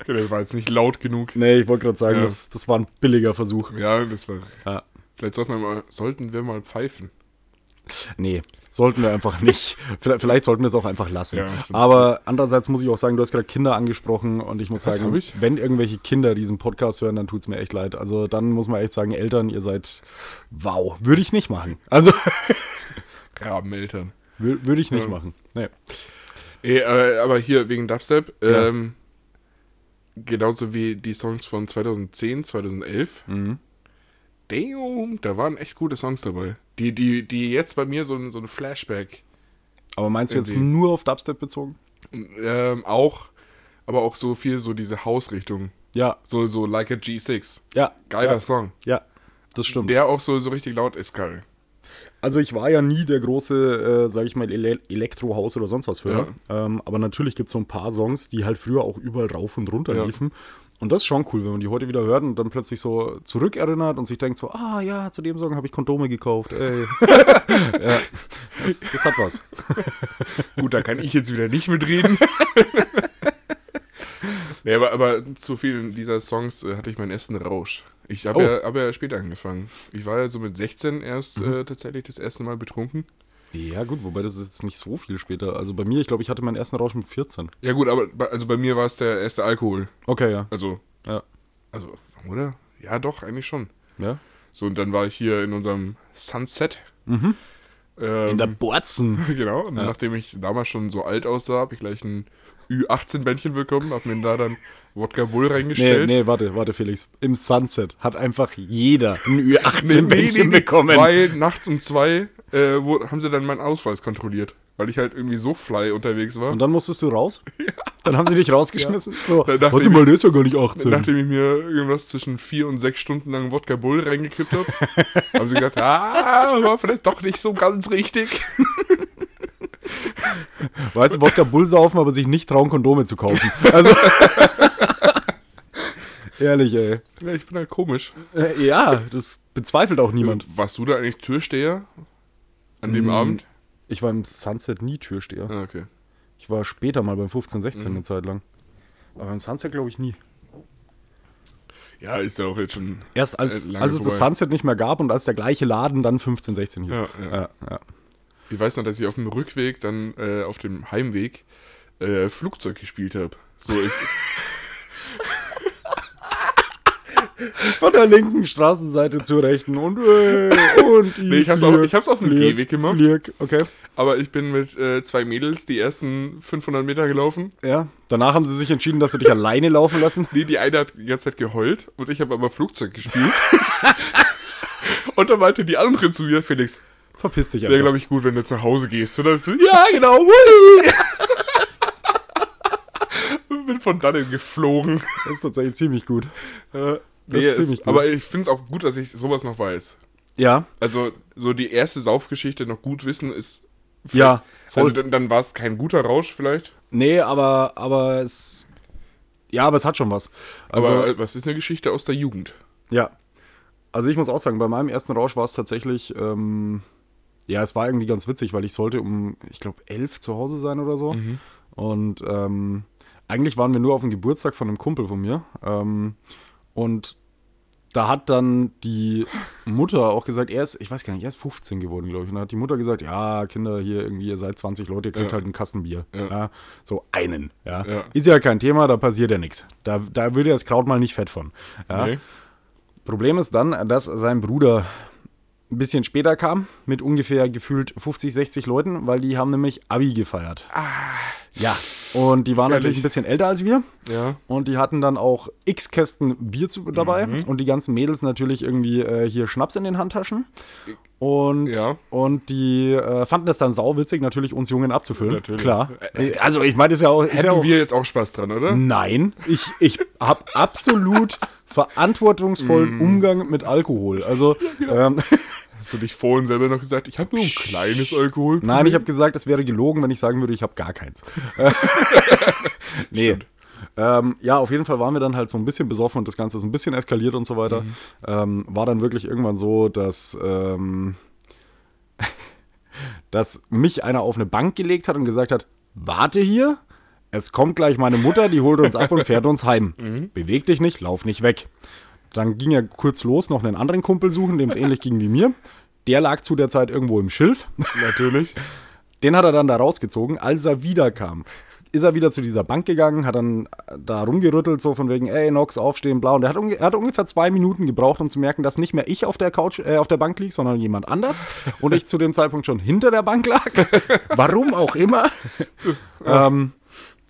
Okay, Das war jetzt nicht laut genug. nee, ich wollte gerade sagen, Ja. das, das war ein billiger Versuch. Ja, das war. Ja. Vielleicht sollten wir mal, sollten wir mal pfeifen. Nee, sollten wir einfach nicht. Vielleicht, vielleicht sollten wir es auch einfach lassen. Ja. Aber andererseits muss ich auch sagen, du hast gerade Kinder angesprochen und ich muss Was sagen, ich? wenn irgendwelche Kinder diesen Podcast hören, dann tut es mir echt leid. Also dann muss man echt sagen, Eltern, ihr seid wow. Würde ich nicht machen. Also Rabeneltern. wür- würde ich nicht Ja. machen. Nee. Eh, äh, aber hier wegen Dubstep, Ja. ähm, genauso wie die Songs von 2010, 2011. Mhm. Damn, da waren echt gute Songs dabei. Die, die, die jetzt bei mir so ein, so ein Flashback Aber meinst du jetzt nur auf Dubstep bezogen? ähm, auch, aber auch so viel so diese Hausrichtung. Ja, So, so like a G6. ja. Geiler ja, Song. ja, das stimmt. Der auch so, so richtig laut ist geil. Also ich war ja nie der große, äh, sag ich mal, Ele Elektrohaus oder sonst was für. Ähm, aber natürlich gibt es so ein paar Songs, die halt früher auch überall rauf und runter Ja. liefen. Und das ist schon cool, wenn man die heute wieder hört und dann plötzlich so zurückerinnert und sich denkt so, ah ja, zu dem Song habe ich Kondome gekauft. Ey. ja, das, das hat was. Gut, da kann ich jetzt wieder nicht mitreden. Nee, aber, aber zu vielen dieser Songs äh, hatte ich meinen ersten Rausch. Ich habe Oh. ja, hab ja später angefangen. Ich war ja so mit 16 erst Mhm. äh, tatsächlich das erste Mal betrunken. Ja, gut, wobei das ist jetzt nicht so viel später. Also bei mir, ich glaube, ich hatte meinen ersten Rausch mit 14. Ja gut, aber bei, also bei mir war es der erste Alkohol. Okay, ja. Also, Ja. also, oder? Ja, doch, eigentlich schon. ja. So, und dann war ich hier in unserem Sunset. Mhm. Ähm, In der Borzen. Genau, und Ja. nachdem ich damals schon so alt aussah, habe ich gleich ein Ü18-Bändchen bekommen, habe mir da dann Wodka Bull Nee, reingestellt. nee, warte, warte, Felix. Im Sunset hat einfach jeder ein Nee, Ü18-Bändchen bekommen. Weil nachts um zwei äh, wo, haben sie dann meinen Ausweis kontrolliert, weil ich halt irgendwie so fly unterwegs war. Und dann musstest du raus? Dann haben sie dich rausgeschmissen? So, Dann warte mal, der ist ja gar nicht 18. Nachdem ich mir irgendwas zwischen vier und sechs Stunden lang Wodka Bull reingekippt habe, haben sie gesagt, ah, war vielleicht doch nicht so ganz richtig. Weißt du, Wodka Bull saufen, aber sich nicht trauen, Kondome zu kaufen. Also. Ehrlich, ey. Ja, ich bin halt komisch. Äh, ja, das bezweifelt auch niemand. Warst du da eigentlich Türsteher an dem. Abend? Ich war im Sunset nie Türsteher. Ah, okay. Ich war später mal beim 15, 16 Mhm. eine Zeit lang. Aber im Sunset glaube ich nie. Ja, ist ja auch jetzt schon. Erst als, als es das vorbei. Sunset nicht mehr gab und als der gleiche Laden dann 15, 16 hieß. Ja, ja. ja, ja. Ich weiß noch, dass ich auf dem Rückweg, dann äh, auf dem Heimweg, äh, Flugzeug gespielt habe. So, ich, Von der linken Straßenseite zur rechten und äh, und Nee, ich hab's auf- ich hab's auf dem Gehweg gemacht. Flieg, okay. aber ich bin mit äh, zwei Mädels die ersten 500 Meter gelaufen. Ja. Danach haben sie sich entschieden, dass sie dich alleine laufen lassen. Nee, die eine hat die ganze Zeit geheult und ich habe aber Flugzeug gespielt. und dann meinte die andere zu mir, Felix, Verpiss dich wäre, einfach. glaube ich, gut, wenn du zu Hause gehst. So, ja, genau! Und bin von dannen geflogen. Das ist tatsächlich ziemlich gut. Äh, Das ist ziemlich es- gut. Aber ich finde es auch gut, dass ich sowas noch weiß. Ja, Also, so die erste Saufgeschichte noch gut wissen ist. ja, voll. Also, dann, dann war es kein guter Rausch vielleicht. nee, aber, aber es. Ja, aber es hat schon was. Also, Aber äh, was ist eine Geschichte aus der Jugend? ja. Also ich muss auch sagen, bei meinem ersten Rausch war es tatsächlich, ähm, ja, es war irgendwie ganz witzig, weil ich sollte um, ich glaube, elf zu Hause sein oder so. Und ähm, eigentlich waren wir nur auf dem Geburtstag von einem Kumpel von mir. Ähm, und da hat dann die Mutter auch gesagt, er ist, ich weiß gar nicht, er ist 15 geworden, glaube ich. Und da hat die Mutter gesagt, ja, Kinder, hier irgendwie, ihr seid 20 Leute, ihr kriegt Ja. halt ein Kassenbier. Ja. Ja. so einen. Ja. Ist ja kein Thema, da passiert ja nichts. Da, da würde das Kraut mal nicht fett von. Nee. Problem ist dann, dass sein Bruder ein bisschen später kam, mit ungefähr gefühlt 50, 60 Leuten, weil die haben nämlich Abi gefeiert. Ja. Und die waren natürlich ein bisschen älter als wir. Ja. Und die hatten dann auch x Kästen Bier zu, dabei. Mhm. Und die ganzen Mädels natürlich irgendwie äh, hier Schnaps in den Handtaschen. Und, Ja. und die äh, fanden es dann sauwitzig, natürlich uns Jungen abzufüllen. Natürlich. Klar. Also ich meine, das ist ja auch... Ist ja Hätten auch wir jetzt auch Spaß dran, oder? Nein, ich, ich habe absolut verantwortungsvollen Umgang mit Alkohol. Also, ähm, Hast du dich vorhin selber noch gesagt, ich habe nur ein kleines Alkohol. nein, ich habe gesagt, es wäre gelogen, wenn ich sagen würde, ich habe gar keins. Nee. Ähm, ja, auf jeden Fall waren wir dann halt so ein bisschen besoffen und das Ganze ist ein bisschen eskaliert und so weiter. Ähm, war dann wirklich irgendwann so, dass, ähm, dass mich einer auf eine Bank gelegt hat und gesagt hat, warte hier, es kommt gleich meine Mutter, die holt uns ab und fährt uns heim. Beweg dich nicht, lauf nicht weg. Dann ging er kurz los, noch einen anderen Kumpel suchen, dem es ähnlich ging wie mir. Der lag zu der Zeit irgendwo im Schilf. Natürlich. Den hat er dann da rausgezogen. Als er wiederkam, ist er wieder zu dieser Bank gegangen, hat dann da rumgerüttelt, so von wegen, ey, Nox, aufstehen, blau. Und er hat, unge- hat ungefähr zwei Minuten gebraucht, um zu merken, dass nicht mehr ich auf der Couch, äh, auf der Bank lieg, sondern jemand anders. Und ich zu dem Zeitpunkt schon hinter der Bank lag. Warum auch immer. ähm,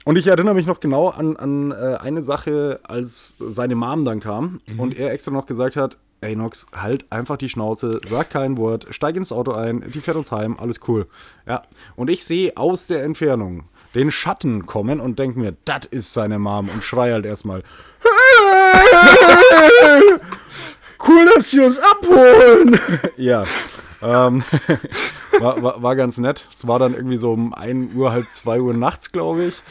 und ich erinnere mich noch genau an, an äh, eine Sache, als seine Mom dann kam und er extra noch gesagt hat, ey Nox, halt einfach die Schnauze, sag kein Wort, steig ins Auto ein, die fährt uns heim, alles cool. Ja, und ich sehe aus der Entfernung den Schatten kommen und denke mir, das ist seine Mom und schrei halt erstmal, cool, dass sie uns abholen. ja. Ähm, war, war, war ganz nett. Es war dann irgendwie so um 1 Uhr, halb 2 Uhr nachts, glaube ich.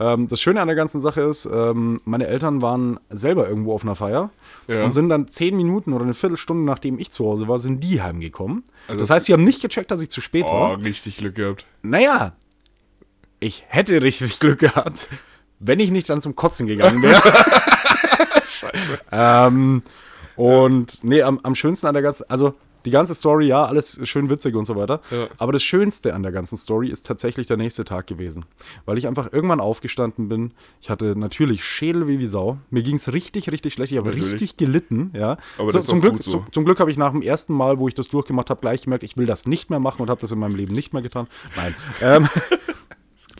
Ähm, das Schöne an der ganzen Sache ist, ähm, meine Eltern waren selber irgendwo auf einer Feier Ja. und sind dann 10 Minuten oder eine Viertelstunde, nachdem ich zu Hause war, sind die heimgekommen. Also das heißt, sie haben nicht gecheckt, dass ich zu spät Oh, war. richtig Glück gehabt. Naja, ich hätte richtig Glück gehabt, wenn ich nicht dann zum Kotzen gegangen wäre. ähm, und nee, am, am schönsten an der ganzen, also die ganze Story, ja, alles schön witzig und so weiter. Ja. Aber das Schönste an der ganzen Story ist tatsächlich der nächste Tag gewesen. Weil ich einfach irgendwann aufgestanden bin. Ich hatte natürlich Schädel wie wie Sau. Mir ging es richtig, richtig schlecht. Ich habe Natürlich. richtig gelitten, ja. Aber So- zum, Glück, so. zum, zum Glück habe ich nach dem ersten Mal, wo ich das durchgemacht habe, gleich gemerkt, ich will das nicht mehr machen und habe das in meinem Leben nicht mehr getan. Nein. ähm,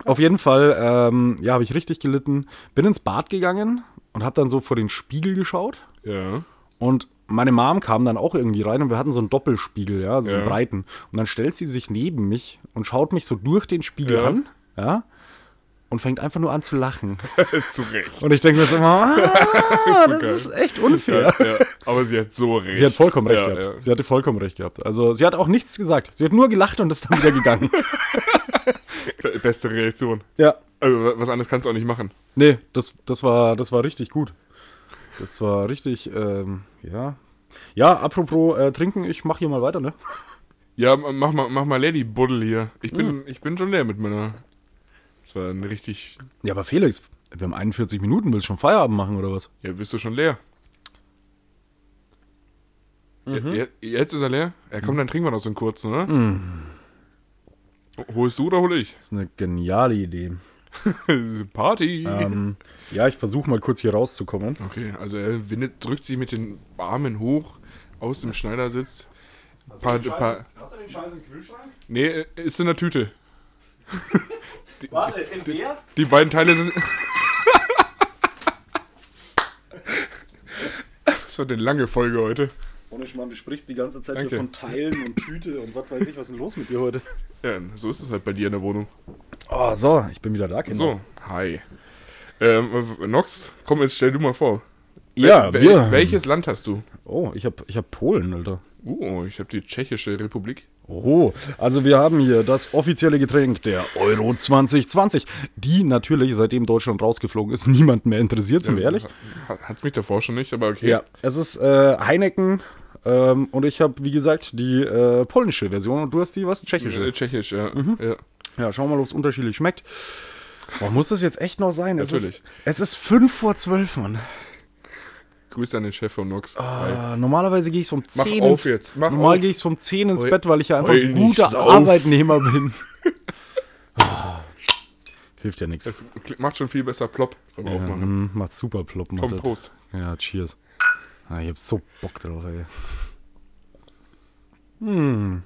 auf jeden Fall, ähm, ja, habe ich richtig gelitten. Bin ins Bad gegangen und habe dann so vor den Spiegel geschaut. Ja. Und meine Mom kam dann auch irgendwie rein und wir hatten so einen Doppelspiegel, ja, so einen Ja. breiten. Und dann stellt sie sich neben mich und schaut mich so durch den Spiegel Ja. an, ja, und fängt einfach nur an zu lachen. Zu Recht. Und ich denke mir so, ah, So das geil. ist echt unfair. Ja. Aber sie hat so recht. Sie hat vollkommen recht gehabt. Sie hatte vollkommen recht gehabt. Also sie hat auch nichts gesagt. Sie hat nur gelacht und ist dann wieder gegangen. Be- Beste Reaktion. ja. Also, wa- was anderes kannst du auch nicht machen. Nee, das, das, war, das war richtig gut. Das war richtig, ähm, ja. Ja, apropos äh, trinken, ich mach hier mal weiter, ne? Ja, mach mal, mach mal die Buddel hier. Ich bin, ich bin schon leer mit meiner. Das war ein richtig. Ja, aber Felix, wir haben 41 Minuten, willst du schon Feierabend machen oder was? Ja, bist du schon leer? Mhm. Ja, jetzt ist er leer? Ja, komm, dann trinken wir noch so einen kurzen, ne? Holst du oder hole ich? Das ist eine geniale Idee. Party! Ähm, ja, ich versuche mal kurz hier rauszukommen. Okay, also er windet, drückt sich mit den Armen hoch aus dem Schneidersitz. Paar, paar, hast du den Scheiß im Kühlschrank? nee, ist in der Tüte. Warte, in der? Die beiden Teile sind. das wird eine lange Folge heute. Ohne Schmarrn, du sprichst die ganze Zeit Danke. hier von Teilen und Tüte und was weiß ich, was ist denn los mit dir heute? Ja, so ist es halt bei dir in der Wohnung. Oh, so, ich bin wieder da, Kinder. So, hi. Ähm, äh, Nox, komm, jetzt stell du mal vor. Ja, Wel- wir. Welches Land hast du? Oh, ich hab, ich hab Polen, Alter. Oh, ich habe die Tschechische Republik. Oh, also wir haben hier das offizielle Getränk der Euro 2020, die natürlich, seitdem Deutschland rausgeflogen ist, niemand mehr interessiert, sind wir ehrlich. Hat, mich davor schon nicht, aber okay. Ja, es ist äh, Heineken ähm, und ich habe, wie gesagt, die äh, polnische Version und du hast die was? Äh, Tschechische. Tschechisch, ja. Mhm. ja. Ja, schauen wir mal, ob es unterschiedlich schmeckt. Boah, muss das jetzt echt noch sein? Es Natürlich. Ist, es ist 5 vor 12, Mann. Grüße an den Chef von Nox. Äh, normalerweise gehe ich vom Mach 10 auf ins, jetzt, mach Normal gehe ich vom 10 ins Heu- Bett, weil ich ja einfach ein guter. Arbeitnehmer bin. Ah, Hilft ja nichts. Das macht schon viel besser plopp beim Ja, Aufmachen. mm, macht super plopp. Macht Komm, das. Prost. Ja, cheers. Ah, ich hab so Bock drauf, ey. Hm.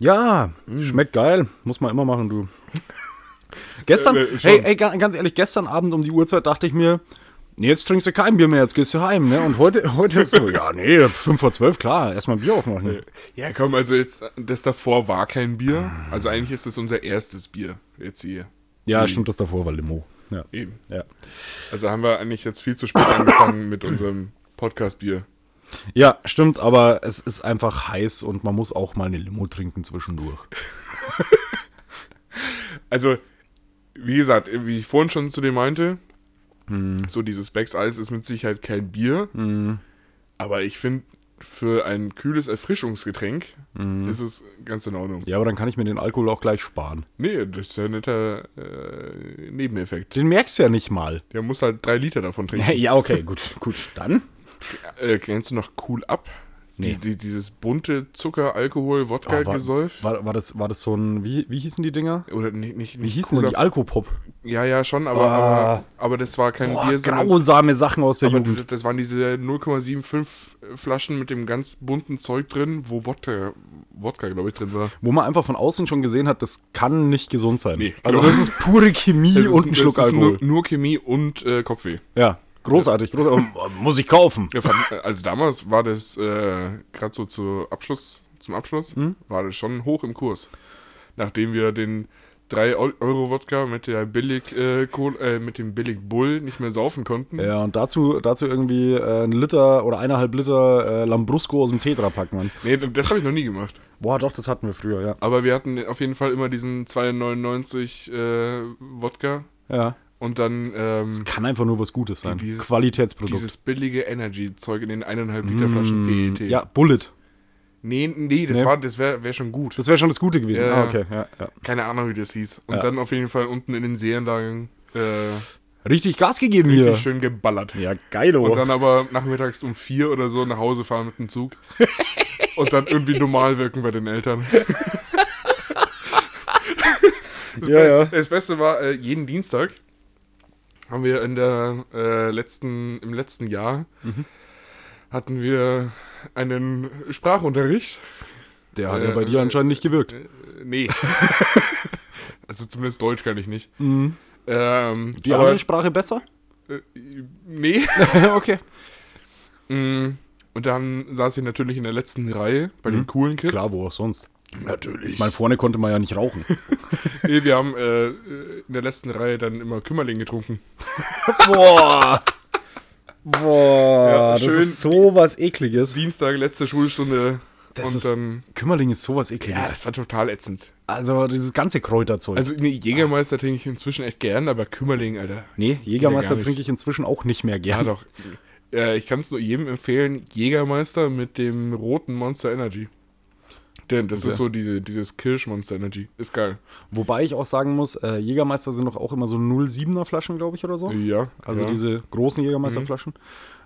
Ja, schmeckt geil. Muss man immer machen, du. Gestern, Äh, äh, hey, ey, ga- ganz ehrlich, gestern Abend um die Uhrzeit dachte ich mir, nee, jetzt trinkst du kein Bier mehr, jetzt gehst du heim, ne? Und heute, heute ist so, ja, nee, 5 vor 12, klar, erstmal ein Bier aufmachen. Ja, komm, also jetzt, das davor war kein Bier. Also eigentlich ist das unser erstes Bier jetzt hier. Ja, stimmt, das davor war Limo. Ja. Eben. Ja. Also haben wir eigentlich jetzt viel zu spät angefangen mit unserem Podcast-Bier. Ja, stimmt, aber es ist einfach heiß und man muss auch mal eine Limo trinken zwischendurch. Also, wie gesagt, wie ich vorhin schon zu dir meinte, Hm. so dieses Becks Eis ist mit Sicherheit kein Bier. Aber ich finde, für ein kühles Erfrischungsgetränk Hm. ist es ganz in Ordnung. Ja, aber dann kann ich mir den Alkohol auch gleich sparen. Nee, das ist ja ein netter äh, Nebeneffekt. Den merkst du ja nicht mal. Der muss halt drei Liter davon trinken. Ja, okay, gut, gut. Dann? Äh, kennst du noch Cool Up? Nee. Die, die, dieses bunte Zucker, Alkohol, Wodka, Ah, war, Gesäuf? war, war, das, war das so ein, wie, wie hießen die Dinger? Oder nicht, nicht, Wie hießen Cool denn die. Alkopop? Ja, ja, schon, aber, Ah. aber, aber das war kein Boah, Bier, sondern grausame Sachen aus der Jugend. das, das waren diese 0,75 Flaschen mit dem ganz bunten Zeug drin, wo Wodka, Wodka glaube ich, drin war. Wo man einfach von außen schon gesehen hat, das kann nicht gesund sein. Nee, also das ist pure Chemie ist- und ein Schluck das ist Alkohol. Nur, nur Chemie und äh, Kopfweh. Ja, großartig. großartig. Muss ich kaufen. Ja, fand- also damals war das äh, gerade so zu Abschluss, zum Abschluss, Hm? war das schon hoch im Kurs. Nachdem wir den 3 Euro Wodka mit der billig äh, Kohl, äh, mit dem billig Bull nicht mehr saufen konnten. Ja, und dazu, dazu irgendwie äh, ein Liter oder eineinhalb Liter äh, Lambrusco aus dem Tetrapack, Mann. Nee, das habe ich noch nie gemacht. Boah, doch, das hatten wir früher, ja. Aber wir hatten auf jeden Fall immer diesen 2,99 äh, Wodka Ja. Und dann ähm, Kann einfach nur was Gutes sein. Dieses- Qualitätsprodukt. dieses billige Energy-Zeug in den 1,5 Liter Flaschen Mm, PET. Ja, Bullet. Nee, nee, das, Nee. war- das wäre wär schon gut. Das wäre schon das Gute gewesen. Ja, ah, okay, ja, ja. Keine Ahnung, wie das hieß. Und dann auf jeden Fall unten in den Seeanlagen äh, Richtig Gas gegeben richtig hier. schön geballert. Ja, geil, Und dann aber nachmittags um vier oder so nach Hause fahren mit dem Zug. und dann irgendwie normal wirken bei den Eltern. Ja, ja. Das Beste war, äh, jeden Dienstag haben wir in der äh, letzten, im letzten Jahr hatten wir einen Sprachunterricht. Der hat ja Äh, bei dir anscheinend nicht gewirkt. Äh, nee. also zumindest Deutsch kann ich nicht. Mhm. Ähm, Die aber, andere Sprache besser? äh, nee. okay. Mm, Und dann saß ich natürlich in der letzten Reihe bei den coolen Kids. Mhm. Klar, wo auch sonst. Natürlich. Ich meine, vorne konnte man ja nicht rauchen. nee, wir haben äh, äh, in der letzten Reihe dann immer Kümmerling getrunken. Boah. Boah, Ja, das schön. ist so was Ekliges. Dienstag, letzte Schulstunde. Das und ist, dann. Kümmerling ist sowas Ekliges. Ja, das war total ätzend. also dieses ganze Kräuterzeug. Also, nee, Jägermeister trinke ich inzwischen echt gern, aber Kümmerling, Alter. nee, Jägermeister trinke ich inzwischen auch nicht mehr Ja, gern. doch. Äh, ich kann es nur jedem empfehlen: Jägermeister mit dem roten Monster Energy. Denn das Okay. ist so diese, dieses Kirsch-Monster Energy. Ist geil. Wobei ich auch sagen muss, äh, Jägermeister sind doch auch immer so 0,7er Flaschen, glaube ich, oder so. Ja. Also ja. Mhm. diese großen Jägermeisterflaschen.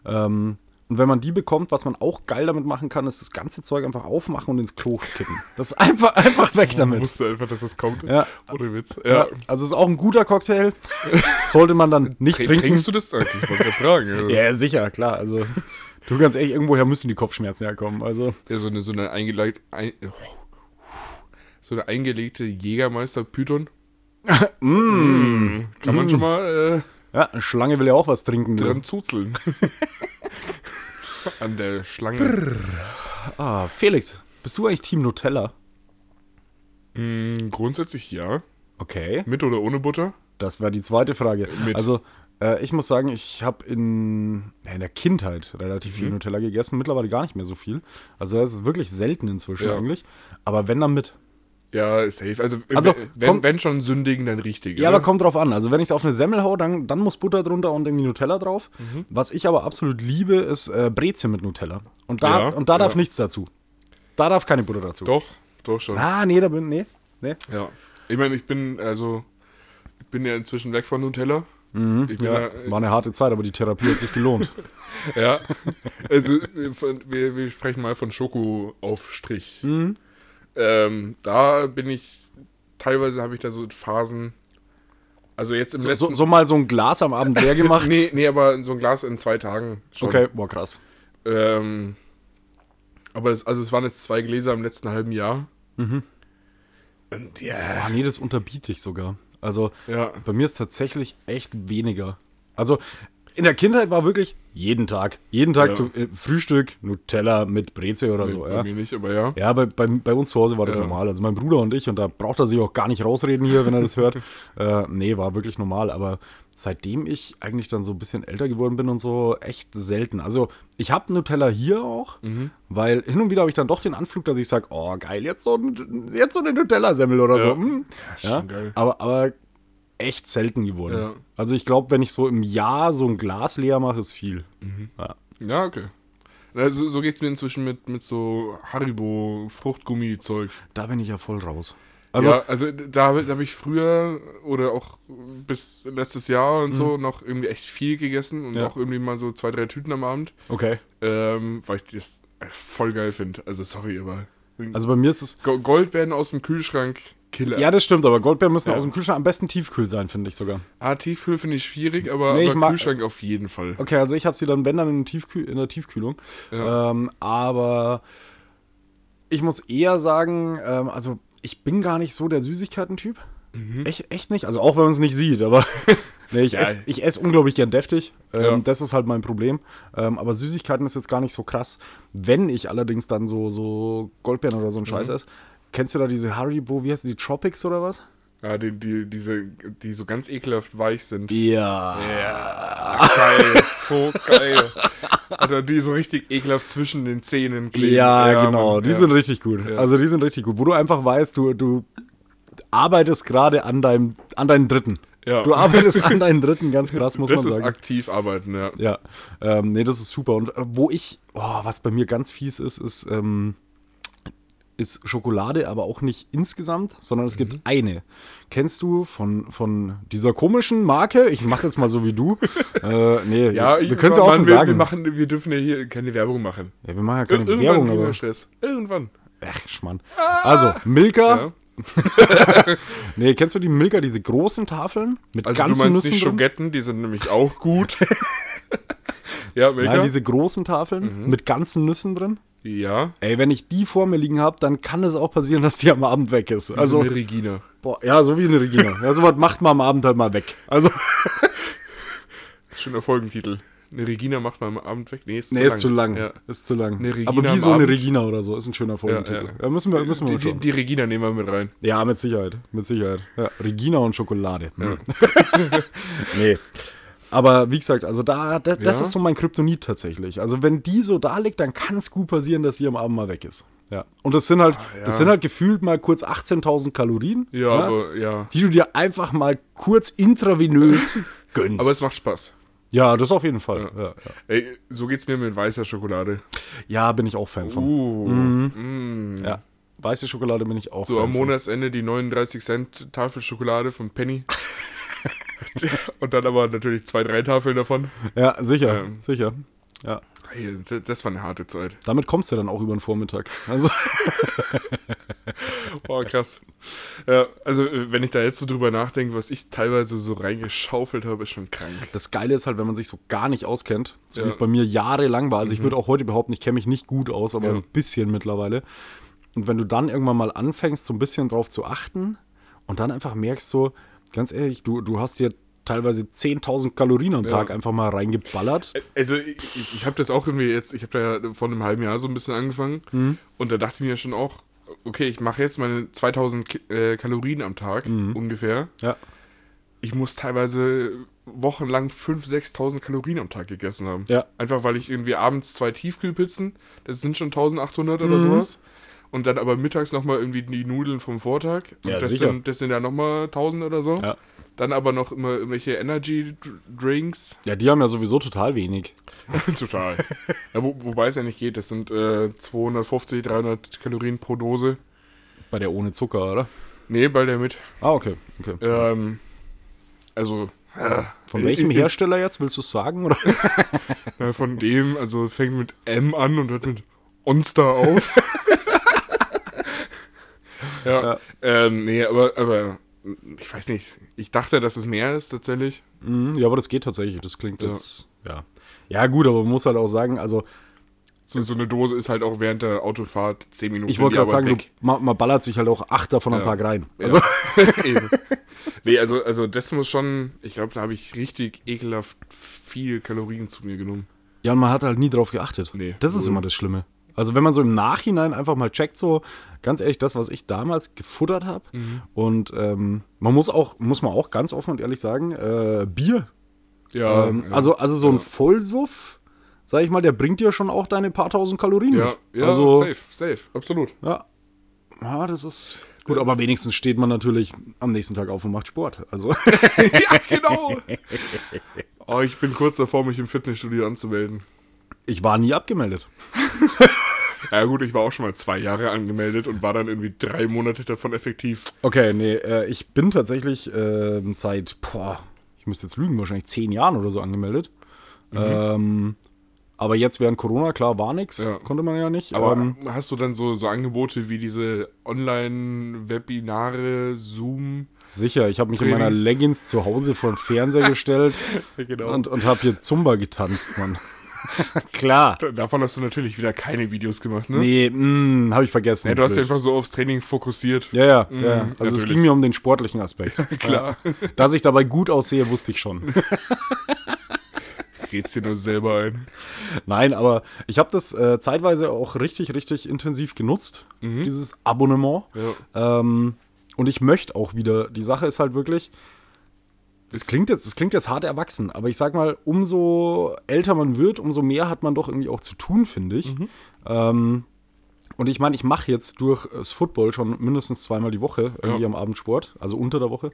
Ähm, und wenn man die bekommt, was man auch geil damit machen kann, ist das ganze Zeug einfach aufmachen und ins Klo kippen. Das ist einfach, einfach weg Ich damit. wusste einfach, dass das kommt. Ja. Ohne Witz. Ja. Ja. also ist auch ein guter Cocktail. Sollte man dann nicht Trink- trinken. Trinkst du das eigentlich? Ich wollte fragen. Also. Ja, sicher, klar. Also, du ganz ehrlich, irgendwoher müssen die Kopfschmerzen herkommen. Also, Ja, so eine, so eine eingelegte, ein, so eine eingelegte Jägermeister-Python. mm. Kann man schon mal ja, eine Schlange will ja auch was trinken. äh, dran zuzeln. An der Schlange. Ah, Felix, bist du eigentlich Team Nutella? Mm, grundsätzlich ja. Okay. Mit oder ohne Butter? Das war die zweite Frage. Mit. Also, äh, ich muss sagen, ich habe in, in der Kindheit relativ Mhm. viel Nutella gegessen, mittlerweile gar nicht mehr so viel. Also, das ist wirklich selten inzwischen Ja. eigentlich. Aber wenn dann mit. Ja, safe. Also, Also, wenn, kommt- wenn schon sündigen, dann richtig. Ja, oder? aber kommt drauf an. Also, wenn ich es auf eine Semmel hau, dann, dann muss Butter drunter und irgendwie Nutella drauf. Mhm. Was ich aber absolut liebe, ist äh, Brezel mit Nutella. Und da, Ja, und da darf ja. nichts dazu. Da darf keine Butter dazu. Doch, doch schon. Ah, nee, da bin nee. nee. Ja. Ich meine, ich bin, also, ich bin ja inzwischen weg von Nutella. Mhm. Ja, ja, war eine harte Zeit, aber die Therapie hat sich gelohnt. Ja, also wir, von- wir, wir sprechen mal von Schokoaufstrich. Mhm. Ähm, da bin ich, teilweise habe ich da so Phasen, also jetzt im So, letzten... so, so mal so ein Glas am Abend leer gemacht. nee, nee, aber so ein Glas in zwei Tagen schon. Okay, boah, krass. Ähm, aber es, also es waren jetzt zwei Gläser im letzten halben Jahr. Mhm. Und ja, Ah, nee, das unterbiete ich sogar. Also, ja. bei mir ist tatsächlich echt weniger. Also, in der Kindheit war wirklich jeden Tag. Jeden Tag Ja. zu äh, Frühstück, Nutella mit Brezel oder so, bei ja. mir nicht, aber ja. Ja, bei, bei, bei uns zu Hause war das Ja. normal. Also mein Bruder und ich, und da braucht er sich auch gar nicht rausreden hier, wenn er das hört. Äh, nee, war wirklich normal. Aber seitdem ich eigentlich dann so ein bisschen älter geworden bin und so, echt selten. Also ich habe Nutella hier auch, Mhm. weil hin und wieder habe ich dann doch den Anflug, dass ich sage, oh geil, jetzt so, jetzt so eine Nutella-Semmel oder so. Ja. Hm. ist Ja, schon geil. Aber, aber echt selten geworden. Ja. Also ich glaube, wenn ich so im Jahr so ein Glas leer mache, ist viel. Ja. Ja, okay. Also, so geht es mir inzwischen mit, mit so Haribo-Fruchtgummi-Zeug. Da bin ich ja voll raus. Also, Also, ja, also da habe hab ich früher oder auch bis letztes Jahr und so noch irgendwie echt viel gegessen und Mhm. Ja. auch irgendwie mal so zwei, drei Tüten am Abend, okay. ähm, weil ich das voll geil finde. Also sorry, aber Also bei mir ist es. Go- Goldbeeren aus dem Kühlschrank, Killer. Ja, das stimmt, aber Goldbeeren müssen Ja. aus dem Kühlschrank am besten tiefkühl sein, finde ich sogar. Ah, Tiefkühl finde ich schwierig, aber, Nee, ich aber Kühlschrank auf jeden Fall. Okay, also ich habe sie dann, wenn dann, in, Tiefkühl, in der Tiefkühlung. Ja. Ähm, aber ich muss eher sagen, ähm, also ich bin gar nicht so der Süßigkeiten-Typ. Echt, echt nicht. Also auch wenn man es nicht sieht, aber nee, ich esse ess unglaublich gern deftig. Ähm, Ja. Das ist halt mein Problem. Ähm, aber Süßigkeiten ist jetzt gar nicht so krass. Wenn ich allerdings dann so, so Goldbeeren oder so einen Scheiß esse, kennst du da diese Haribo, wie heißt die, Tropics oder was? Ja, die, die, diese, die so ganz ekelhaft weich sind. Ja. Ja, geil, so geil. Oder die so richtig ekelhaft zwischen den Zähnen kleben. Ja, genau. Mann, die ja. sind richtig gut. Ja. Also die sind richtig gut. Wo du einfach weißt, du, du arbeitest gerade an deinem, an deinem Dritten. Ja. Du arbeitest an deinem Dritten, ganz krass, muss Das man ist sagen. aktiv arbeiten, ja. Ja, ähm, nee, das ist super. Und äh, wo ich, oh, was bei mir ganz fies ist, ist, ähm, ist Schokolade aber auch nicht insgesamt, sondern es Mhm. gibt eine. Kennst du von, von dieser komischen Marke? Ich mach's jetzt mal so wie du. äh, nee, Ja, wir können es ja auch schon wir, sagen. wir, machen, wir dürfen ja hier keine Werbung machen. ja, wir machen ja keine Irgendwann Werbung, aber. Stress. Irgendwann. Ach, Schmann. Also, Milka. Ja. Nee, kennst du die Milka, diese großen Tafeln? Mit Also du ganzen meinst Nüssen nicht drin? Schogetten, die sind nämlich auch gut. ja, Milka? Nein, diese großen Tafeln mit ganzen Nüssen drin. Ja. Ey, wenn ich die vor mir liegen habe, dann kann es auch passieren, dass die am Abend weg ist. Also Also, eine Regina. boah, ja, so wie eine Regina. Ja, sowas macht man am Abend halt mal weg. Also, Schöner Folgentitel. Eine Regina macht man am Abend weg. Nee, ist nee, zu ist lang. zu lang. Ja. Ist zu lang. Aber wie so eine Abend. Regina oder so, ist ein schöner Folgentitel. Ja, Ja, ja. müssen wir, müssen wir Die, die, die Regina nehmen wir mit rein. Ja, mit Sicherheit. Mit Sicherheit. Regina und Schokolade. Hm. nee. Aber wie gesagt, also da, das, das Ja. ist so mein Kryptonit tatsächlich. Also wenn die so da liegt, dann kann es gut passieren, dass sie am Abend mal weg ist. Ja. Und das sind halt, Ah, ja. das sind halt gefühlt mal kurz 18.000 Kalorien. Ja, aber ja. Die du dir einfach mal kurz intravenös gönnst. Aber es macht Spaß. ja, das auf jeden Fall. Ja, ja. Ey, so geht's mir mit weißer Schokolade. ja bin ich auch Fan von. Uh. Mm. Ja. Weiße Schokolade bin ich auch So Fan am von. Monatsende die 39 Cent Tafel Schokolade von Penny. Und dann aber natürlich zwei, drei Tafeln davon. Ja, sicher, Ähm. sicher. Ja. Das- war eine harte Zeit. Damit kommst du dann auch über den Vormittag. Also, Boah, krass. Ja, also äh, wenn ich da jetzt so drüber nachdenke, was ich teilweise so reingeschaufelt habe, ist schon krank. Das Geile ist halt, wenn man sich so gar nicht auskennt, so wie Ja. es bei mir jahrelang war. Also ich würde auch heute behaupten, ich kenne mich nicht gut aus, aber Ja. ein bisschen mittlerweile. Und wenn du dann irgendwann mal anfängst, so ein bisschen drauf zu achten und dann einfach merkst so, ganz ehrlich, du, du hast dir teilweise 10.000 Kalorien am Ja. Tag einfach mal reingeballert. Also ich, ich, habe das auch irgendwie jetzt, ich habe da ja vor einem halben Jahr so ein bisschen angefangen Mhm. und da dachte ich mir schon auch, okay, ich mache jetzt meine 2000 Ki äh, Kalorien am Tag Mhm. ungefähr. Ja. Ich muss teilweise wochenlang 5.000, 6.000 Kalorien am Tag gegessen haben. Ja. Einfach weil ich irgendwie abends zwei Tiefkühlpizzen, das sind schon 1800 oder Mhm. sowas. Und dann aber mittags nochmal irgendwie die Nudeln vom Vortag. Ja, das, sicher. sind, das sind ja nochmal 1000 oder so. Ja. Dann aber noch immer irgendwelche Energy Dr- Drinks. Ja, die haben ja sowieso total wenig. Total. ja, wo, wobei es ja nicht geht. Das sind äh, 250, 300 Kalorien pro Dose. Bei der ohne Zucker, oder? Nee, bei der mit. Ah, okay. okay. Ähm, also. äh, Von welchem ist- Hersteller jetzt, willst du es sagen? Oder? Ja, von dem, also fängt mit M an und hört mit Onster auf. ja, Ja. Ähm, nee, aber, aber ich weiß nicht. Ich dachte, dass es mehr ist tatsächlich. Mhm, ja, aber das geht tatsächlich. Das klingt Ja. jetzt, ja. Ja, gut, aber man muss halt auch sagen, also So, so eine Dose ist halt auch während der Autofahrt 10 Minuten. Ich wollte gerade sagen, du, man, man ballert sich halt auch acht davon am Ja. Tag rein. Ja. Also, Eben. Nee, also, also das muss schon, ich glaube, da habe ich richtig ekelhaft viel Kalorien zu mir genommen. ja, und man hat halt nie drauf geachtet. Nee, das ist immer das Schlimme. Also, wenn man so im Nachhinein einfach mal checkt, so ganz ehrlich, das, was ich damals gefuttert habe. Mhm. Und ähm, man muss auch, muss man auch ganz offen und ehrlich sagen, äh, Bier. Ja, ähm, ja. also, also so ein ja. Vollsuff, sag ich mal, der bringt dir schon auch deine paar tausend Kalorien Ja, mit. ja also, safe, safe, absolut. Ja. Ja, das ist. Gut, aber wenigstens steht man natürlich am nächsten Tag auf und macht Sport. Also. ja, genau. Oh, ich bin kurz davor, mich im Fitnessstudio anzumelden. Ich war nie abgemeldet. Ja gut, ich war auch schon mal zwei Jahre angemeldet und war dann irgendwie drei Monate davon effektiv. Okay, nee, äh, ich bin tatsächlich ähm, seit, boah, ich müsste jetzt lügen, wahrscheinlich zehn Jahren oder so angemeldet. Ähm, aber jetzt während Corona, klar, war nix, Ja. konnte man ja nicht. Aber ähm, hast du dann so, so Angebote wie diese Online-Webinare, Zoom? sicher, ich habe mich in meiner Trainings. Leggings zu Hause vor den Fernseher gestellt Genau. und, und habe hier Zumba getanzt, Mann. klar. Davon hast du natürlich wieder keine Videos gemacht, ne? Nee, mh, habe ich vergessen. Ja, du hast dich einfach so aufs Training fokussiert. ja, ja, Mm, ja. Also es natürlich. ging mir um den sportlichen Aspekt. Klar. Ja. Dass ich dabei gut aussehe, wusste ich schon. Red's dir nur selber ein. Nein, aber ich habe das äh, zeitweise auch richtig, richtig intensiv genutzt, dieses Abonnement. Ja. Ähm, und ich möchte auch wieder, die Sache ist halt wirklich, das klingt jetzt, das klingt jetzt hart erwachsen, aber ich sag mal, umso älter man wird, umso mehr hat man doch irgendwie auch zu tun, finde ich. Mhm. Ähm, und ich meine, ich mache jetzt durch das Football schon mindestens zweimal die Woche irgendwie Ja. Mhm. am Abend Sport, also unter der Woche.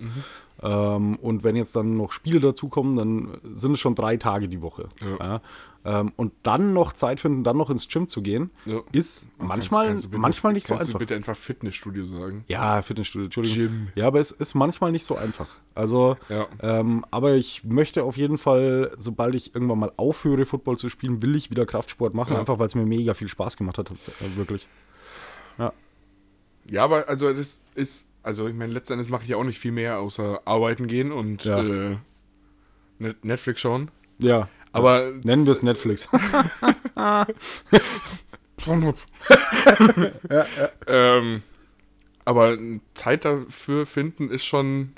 Ähm, und wenn jetzt dann noch Spiele dazukommen, dann sind es schon drei Tage die Woche. Ja. Ähm, und dann noch Zeit finden, dann noch ins Gym zu gehen, Ja. ist manchmal, kannst- kannst bitte- manchmal nicht so kannst einfach. du bitte einfach Fitnessstudio sagen? Ja, Fitnessstudio, Entschuldigung. Gym. Ja, aber es ist manchmal nicht so einfach. Also, Ja. ähm, aber ich möchte auf jeden Fall, sobald ich irgendwann mal aufhöre, Football zu spielen, will ich wieder Kraftsport machen, Ja. einfach weil es mir mega viel Spaß gemacht hat, äh, wirklich. Ja, aber also das ist, also ich meine, letzten Endes mache ich ja auch nicht viel mehr, außer arbeiten gehen und Ja. äh, Net- Netflix schauen. Ja. Aber Nennen wir es Netflix. ähm, aber Zeit dafür finden ist schon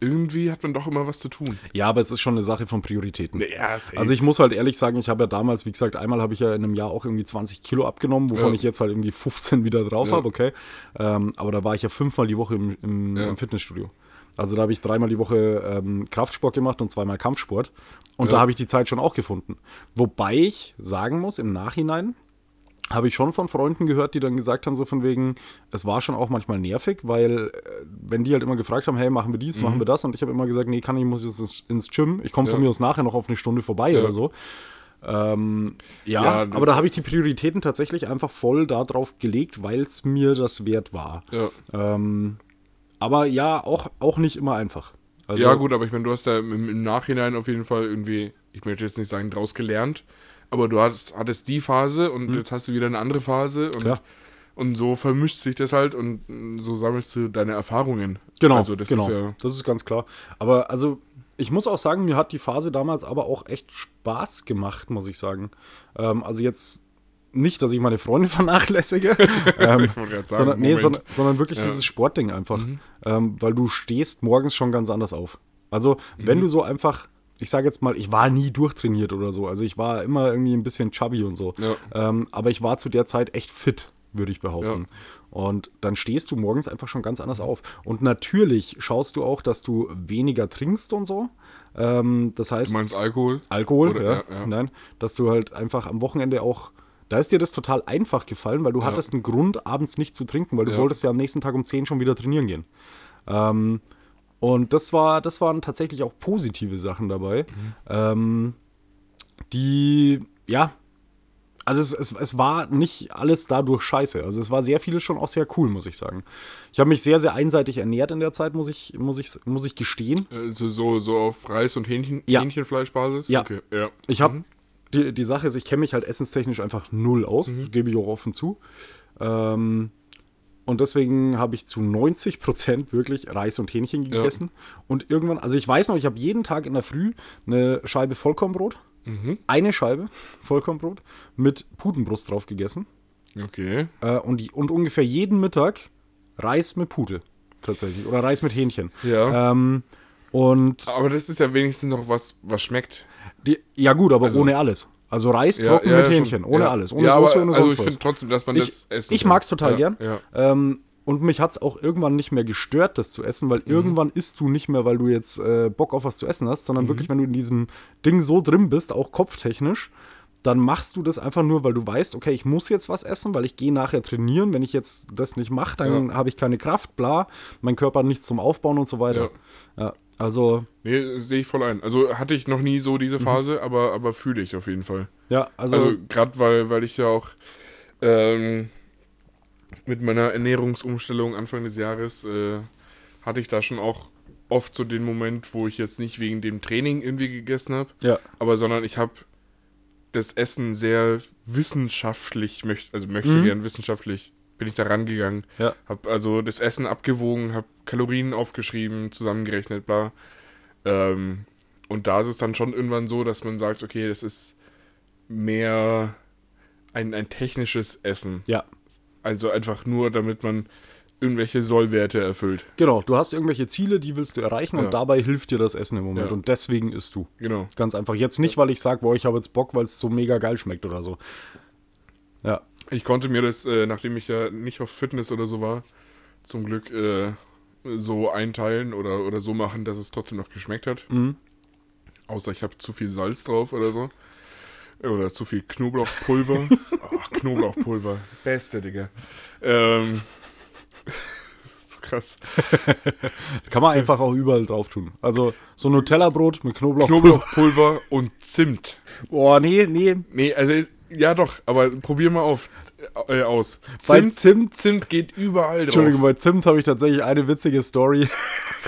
irgendwie hat man doch immer was zu tun. ja, aber es ist schon eine Sache von Prioritäten. Ja. Also ich muss halt ehrlich sagen, ich habe ja damals, wie gesagt, einmal habe ich ja in einem Jahr auch irgendwie 20 Kilo abgenommen, wovon Ja. ich jetzt halt irgendwie 15 wieder drauf Ja. habe, okay. Ähm, aber da war ich ja fünfmal die Woche im, im, Ja. im Fitnessstudio. Also da habe ich dreimal die Woche ähm, Kraftsport gemacht und zweimal Kampfsport. Und Ja. da habe ich die Zeit schon auch gefunden. Wobei ich sagen muss, im Nachhinein habe ich schon von Freunden gehört, die dann gesagt haben, so von wegen, es war schon auch manchmal nervig, weil äh, wenn die halt immer gefragt haben, hey, machen wir dies, machen wir das, und ich habe immer gesagt, nee, kann ich, muss jetzt ins, Gym, ich komme von Mhm. Ja. mir aus nachher noch auf eine Stunde vorbei Ja. oder so. Ähm, ja, Ja, aber da habe ich die Prioritäten tatsächlich einfach voll darauf gelegt, weil es mir das wert war. ja. Ähm, aber ja, auch, auch nicht immer einfach. Also, ja, gut, aber ich meine, du hast ja im, im Nachhinein auf jeden Fall irgendwie, ich möchte jetzt nicht sagen, draus gelernt, aber du hattest, hattest die Phase und jetzt hast du wieder eine andere Phase und, Mhm. Klar. und so vermischt sich das halt und so sammelst du deine Erfahrungen. Genau, Also das genau. ist ja. das ist ganz klar. Aber also, ich muss auch sagen, mir hat die Phase damals aber auch echt Spaß gemacht, muss ich sagen. Ähm, also jetzt nicht, dass ich meine Freunde vernachlässige, ähm, sagen, sondern, nee, sondern, sondern wirklich Ja. Mhm. dieses Sportding einfach. Ähm, weil du stehst morgens schon ganz anders auf. Also, Mhm. wenn du so einfach, ich sage jetzt mal, ich war nie durchtrainiert oder so. Also ich war immer irgendwie ein bisschen chubby und so. Ja. Ähm, aber ich war zu der Zeit echt fit, würde ich behaupten. Und dann stehst du morgens einfach schon ganz anders auf. Und natürlich schaust du auch, dass du weniger trinkst und so. Ähm, das heißt, Du meinst Alkohol? Alkohol, Oder- ja, ja, ja. Nein, dass du halt einfach am Wochenende auch. Da ist dir das total einfach gefallen, weil du hattest einen Grund, abends nicht zu trinken, weil du Ja. wolltest ja am nächsten Tag um 10 schon wieder trainieren gehen. Ähm, und das war, das waren tatsächlich auch positive Sachen dabei, Mhm. ähm, die, ja, also es, es, es war nicht alles dadurch scheiße. Also es war sehr vieles schon auch sehr cool, muss ich sagen. Ich habe mich sehr, sehr einseitig ernährt in der Zeit, muss ich, muss ich, muss ich gestehen. Also so, so auf Reis- und Hähnchen, Ja. Hähnchenfleischbasis? Ja. Okay, ja. Ich habe die, die Sache ist, ich kenne mich halt essenstechnisch einfach null aus, gebe ich auch offen zu. Ähm, und deswegen habe ich zu 90 Prozent wirklich Reis und Hähnchen gegessen. Und irgendwann, also ich weiß noch, ich habe jeden Tag in der Früh eine Scheibe Vollkornbrot, eine Scheibe Vollkornbrot mit Putenbrust drauf gegessen. Okay. Äh, und, und ungefähr jeden Mittag Reis mit Pute tatsächlich. Oder Reis mit Hähnchen. Ja. Ähm, und Aber das ist ja wenigstens noch was, was schmeckt. Die, ja gut, aber ohne alles. Also Reis trocken mit schon. Hähnchen, ohne ja. alles, ohne ja, Soße, ohne Also sonst ich finde trotzdem, dass man Ich, das essen ich mag es total ja, gern. Ja. Ähm, und mich hat es auch irgendwann nicht mehr gestört, das zu essen, Mhm. weil irgendwann isst du nicht mehr, weil du jetzt äh, Bock auf was zu essen hast, Mhm. sondern wirklich, wenn du in diesem Ding so drin bist, auch kopftechnisch, dann machst du das einfach nur, weil du weißt, okay, ich muss jetzt was essen, weil ich gehe nachher trainieren. Wenn ich jetzt das nicht mache, dann Ja. habe ich keine Kraft, bla, mein Körper hat nichts zum Aufbauen und so weiter. Ja, also, Nee, sehe ich voll ein. Also hatte ich noch nie so diese Phase, aber, aber fühle ich auf jeden Fall. ja, also, Also, gerade weil, weil ich ja auch ähm, mit meiner Ernährungsumstellung Anfang des Jahres äh, hatte ich da schon auch oft so den Moment, wo ich jetzt nicht wegen dem Training irgendwie gegessen habe, ja, aber sondern ich habe das Essen sehr wissenschaftlich, möcht, also möchte Mhm. gern wissenschaftlich, bin ich da rangegangen. ja, Hab also das Essen abgewogen, hab Kalorien aufgeschrieben, zusammengerechnet, bla. Ähm, und da ist es dann schon irgendwann so, dass man sagt, okay, das ist mehr ein, ein technisches Essen. ja. Also einfach nur, damit man irgendwelche Sollwerte erfüllt. Genau, du hast irgendwelche Ziele, die willst du erreichen Ja. und dabei hilft dir das Essen im Moment. Ja. Und deswegen isst du. Genau. Ganz einfach. Jetzt nicht, weil ich sage, boah, ich habe jetzt Bock, weil es so mega geil schmeckt oder so. Ja. Ich konnte mir das, äh, nachdem ich ja nicht auf Fitness oder so war, zum Glück äh, so einteilen oder, oder so machen, dass es trotzdem noch geschmeckt hat. Mhm. Außer ich habe zu viel Salz drauf oder so. Oder zu viel Knoblauchpulver. Ach, Knoblauchpulver. Beste, Digga. Ähm, so krass. Kann man einfach auch überall drauf tun. Also so Nutella-Brot mit Knoblauch. Knoblauchpulver und Zimt. Boah, nee, nee. Nee, also ja doch, aber probier mal auf äh, aus. Bei Zimt, Zimt- Zimt geht überall drauf. Entschuldigung, bei Zimt habe ich tatsächlich eine witzige Story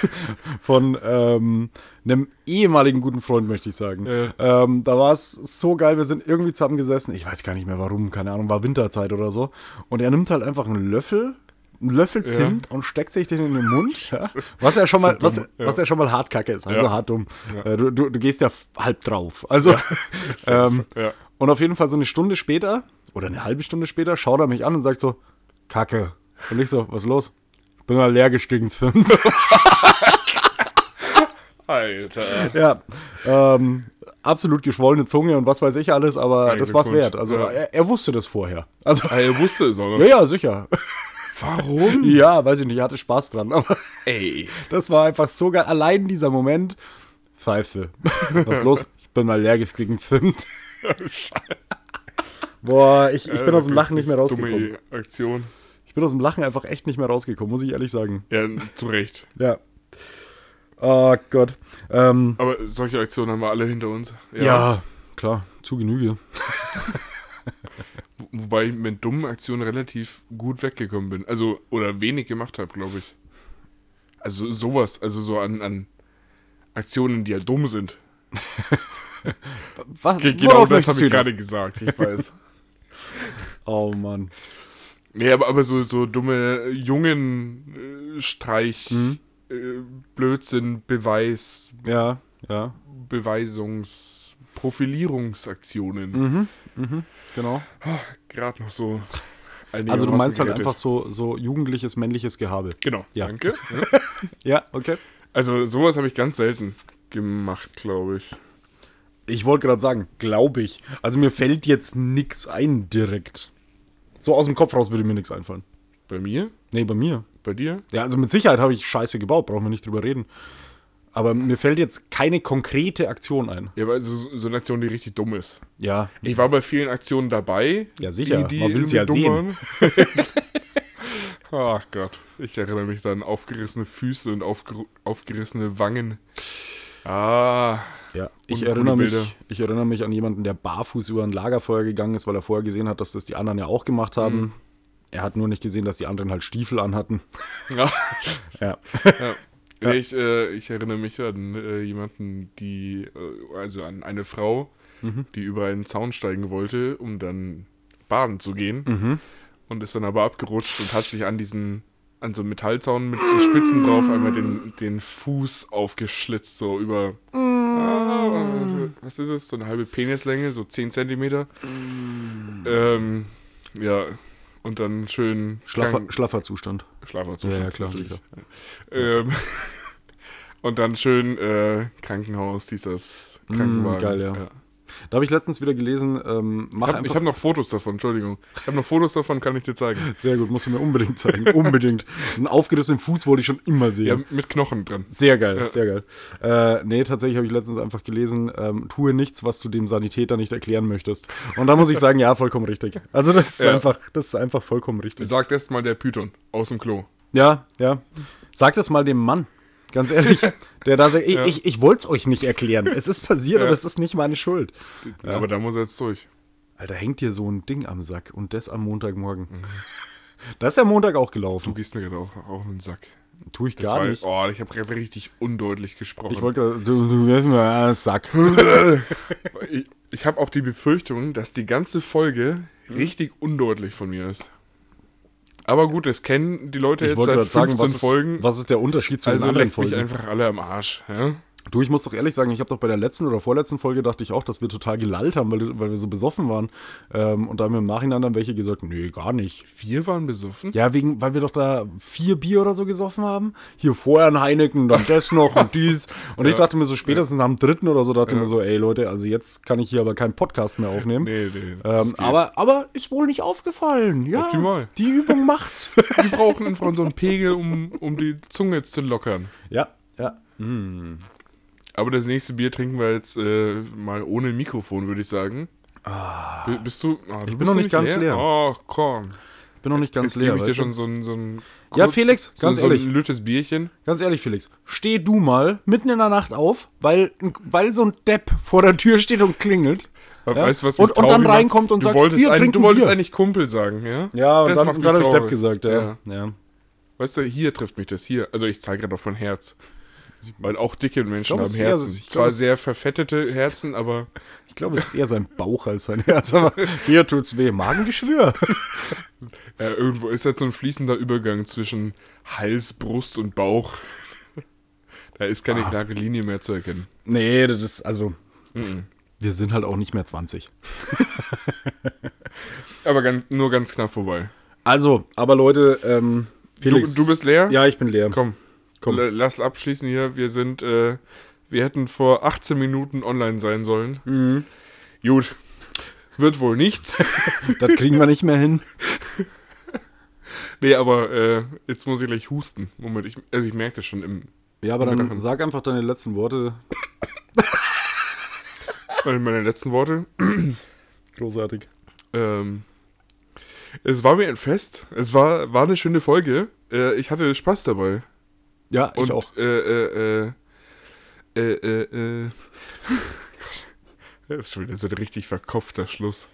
von ähm, einem ehemaligen guten Freund, möchte ich sagen. Ja. Ähm, da war es so geil, wir sind irgendwie zusammengesessen. Ich weiß gar nicht mehr warum, keine Ahnung, war Winterzeit oder so. Und er nimmt halt einfach einen Löffel, einen Löffel Ja. Zimt und steckt sich den in den Mund. Ja? Was ja schon mal, was, ja. was ja schon mal hart kacke ist, also Ja. hart dumm. Ja. Äh, Du, du, du gehst ja halb drauf. Also, ähm, ja. Und auf jeden Fall so eine Stunde später oder eine halbe Stunde später schaut er mich an und sagt so, Kacke. Und ich so, was ist los? Ich bin allergisch gegen Zimt. Alter. ja, ähm, absolut geschwollene Zunge und was weiß ich alles, aber Ein das war's wert. Also Ja. er, er wusste das vorher. Also, Ah, er wusste es auch noch. ja, ja, sicher. Warum? ja, weiß ich nicht, er hatte Spaß dran, aber Ey. das war einfach so geil. Allein dieser Moment, Pfeife. Was ist los? Ich bin allergisch gegen Zimt. Boah, ich, ich bin aus dem Lachen nicht mehr rausgekommen. Dumme Aktion. Ich bin aus dem Lachen einfach echt nicht mehr rausgekommen, muss ich ehrlich sagen. Ja, zu Recht. Ja. Oh Gott. Ähm, Aber solche Aktionen haben wir alle hinter uns. ja. klar, zu Genüge. Wo- Wobei ich mit dummen Aktionen relativ gut weggekommen bin. Also, oder wenig gemacht habe, glaube ich. Also sowas, also so an, an Aktionen, die halt dumm sind. Was, Ge- Genau das habe ich gerade gesagt, ich weiß. Oh Mann. nee, aber, aber so, so dumme jungen äh, Mhm. äh, Blödsinn, Beweis, Ja, ja. Beweisungs-, Profilierungsaktionen. Mhm, mhm, genau. Gerade noch so. Also du meinst halt einfach so, so jugendliches männliches Gehabe. Genau, Ja. danke. Ja, okay. Also sowas habe ich ganz selten gemacht, glaube ich. Ich wollte gerade sagen, glaube ich. Also mir fällt jetzt nix ein direkt. So aus dem Kopf raus würde mir nichts einfallen. Bei mir? Nee, bei mir. Bei dir? Ja, also mit Sicherheit habe ich Scheiße gebaut, brauchen wir nicht drüber reden. Aber mir fällt jetzt keine konkrete Aktion ein. Ja, aber also so- eine Aktion, die richtig dumm ist. Ja. Ich war bei vielen Aktionen dabei. Ja, sicher. Die, die Man will's irgendwie ja dumm waren. Ach Gott. Ich erinnere mich da an aufgerissene Füße und aufger aufgerissene Wangen. Ah. Ja, ich erinnere, mich, ich erinnere mich an jemanden, der barfuß über ein Lagerfeuer gegangen ist, weil er vorher gesehen hat, dass das die anderen ja auch gemacht haben. Mhm. Er hat nur nicht gesehen, dass die anderen halt Stiefel anhatten. Ja. Ja. ja. Nee, Ich, äh, ich erinnere mich an äh, jemanden, die, äh, also an eine Frau, Mhm. die über einen Zaun steigen wollte, um dann baden zu gehen. Mhm. Und ist dann aber abgerutscht und hat sich an diesen, an so einen Metallzaun mit so Spitzen drauf einmal den, den Fuß aufgeschlitzt, so über, ah, was- ist es, so eine halbe Penislänge, so 10 Zentimeter. Ähm, ja, und dann schön Schlaffer, krank- schlaffer Zustand. Schlafanzug. Ja, ja, klar, natürlich. Ähm, und dann schön äh, Krankenhaus, dieses Krankenwagen. Mm, geil, ja. Da habe ich letztens wieder gelesen, ähm, mach Ich habe hab noch Fotos davon, Entschuldigung. Ich habe noch Fotos davon, kann ich dir zeigen. sehr gut, musst du mir unbedingt zeigen. unbedingt. Einen aufgerissenen Fuß wollte ich schon immer sehen. Ja, mit Knochen dran. Sehr geil, Ja. sehr geil. Äh, nee, tatsächlich habe ich letztens einfach gelesen, ähm, tue nichts, was du dem Sanitäter nicht erklären möchtest. Und da muss ich sagen, ja, vollkommen richtig. Also das ist Ja. einfach, das ist einfach vollkommen richtig. Sagt erst mal der Python aus dem Klo. Ja, ja. Sag das mal dem Mann, ganz ehrlich, der da sagt, ich, Ja. ich, ich wollte es euch nicht erklären. Es ist passiert, Ja. aber es ist nicht meine Schuld. Aber da muss er jetzt durch. Alter, hängt dir so ein Ding am Sack und das am Montagmorgen. Da ist der Montag auch Du gelaufen. gehst mir gerade auch auf den Sack. Tue ich Das gar nicht. Oh, ich habe gerade richtig undeutlich gesprochen. Ich wollte gerade, du, du gehst mir den Sack. ich ich habe auch die Befürchtung, dass die ganze Folge richtig undeutlich von mir ist. Aber gut, das kennen die Leute Ich jetzt wollte seit gerade sagen, 15 was ist, Folgen. was ist der Unterschied zu also den anderen leckt mich Folgen? einfach alle am Arsch. Ja? Du, ich muss doch ehrlich sagen, ich habe doch bei der letzten oder vorletzten Folge dachte ich auch, dass wir total gelallt haben, weil, weil wir so besoffen waren. Ähm, und da haben wir im Nachhinein dann welche gesagt, nee, gar nicht. Wir waren besoffen? Ja, wegen, weil wir doch da vier Bier oder so gesoffen haben. Hier vorher ein Heineken, dann das noch und dies. Und ich Ja. dachte mir so spätestens am dritten oder so, dachte ich Ja. mir so, ey Leute, also jetzt kann ich hier aber keinen Podcast mehr aufnehmen. Nee, nee. Ähm, aber, aber ist wohl nicht aufgefallen. Ja, Optimal. die Übung macht's. die brauchen einfach so einen Pegel, um, um die Zunge zu lockern. ja, ja. Aber das nächste Bier trinken wir jetzt äh, mal ohne Mikrofon, würde ich sagen. B bist du? ah, du bin noch nicht ganz leer. Oh, komm. bin noch nicht ganz Jetzt leer. gebe ich dir schon so ein, so ein Ja, Felix, so, ganz so ehrlich. ein lüttes Bierchen. Ganz ehrlich, Felix, steh du mal mitten in der Nacht auf, weil, weil so ein Depp vor der Tür steht und klingelt. Ja? Weißt du, was Und- und dann macht? reinkommt und du sagt, Wolltest hier, ein, du wolltest Bier. eigentlich Kumpel sagen, ja? Ja, und Das dann, macht und dann habe ich Depp gesagt, ja. Ja. ja. Weißt du, hier trifft mich das, hier. Also ich zeige gerade auf mein Herz. Weil auch dicke Menschen haben eher Herzen. glaub, Zwar sehr verfettete Herzen, aber Ich glaube, es ist eher sein Bauch als sein Herz, aber hier tut's weh. Magengeschwür. äh, irgendwo ist halt so ein fließender Übergang zwischen Hals, Brust und Bauch. da ist keine Ah. klare Linie mehr zu erkennen. Nee, das ist, also, Mhm. wir sind halt auch nicht mehr 20. Aber ganz, nur ganz knapp vorbei. Also, aber Leute, ähm, Felix. Du, du bist leer? Ja, ich bin leer. Komm, Komm. Lass abschließen hier. Wir sind, äh, wir hätten vor 18 Minuten online sein sollen. Mhm. Gut. Wird wohl nichts. Das kriegen wir nicht mehr hin. nee, aber äh, jetzt muss ich gleich husten. Moment, ich, also ich merke das schon im. Ja, aber dann Mittagen. sag einfach deine letzten Worte. Meine, meine letzten Worte. Großartig. Ähm, es war mir ein Fest. Es war, war eine schöne Folge. Äh, ich hatte Spaß dabei. Ja, ich Und auch. Äh, äh, äh, äh, äh, äh. Das ist schon wieder so ein richtig verkopfter Schluss.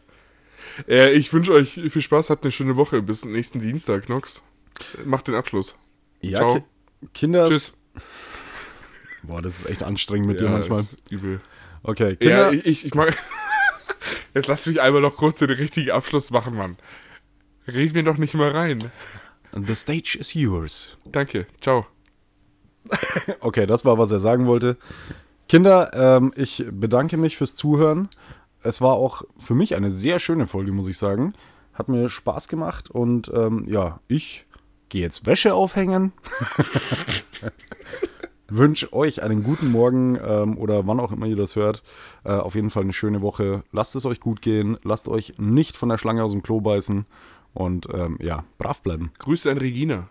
Äh, ich wünsche euch viel Spaß, habt eine schöne Woche. Bis nächsten Dienstag, Nox. Macht den Abschluss. Ja, ciao. Ki Kinder. Tschüss. Boah, das ist echt anstrengend mit dir manchmal. ist übel. Okay, Ja, Kinder. ich, ich, ich mag. Jetzt lass mich einmal noch kurz den richtigen Abschluss machen, Mann. Red mir doch nicht mal rein. The stage is yours. Danke. Ciao. Okay, das war, was er sagen wollte. Kinder, ähm, ich bedanke mich fürs Zuhören. Es war auch für mich eine sehr schöne Folge, muss ich sagen. Hat mir Spaß gemacht und ähm, ja, ich gehe jetzt Wäsche aufhängen. Wünsche euch einen guten Morgen ähm, oder wann auch immer ihr das hört. Äh, auf jeden Fall eine schöne Woche. Lasst es euch gut gehen. Lasst euch nicht von der Schlange aus dem Klo beißen. Und ähm, ja, brav bleiben. Grüße an Regina.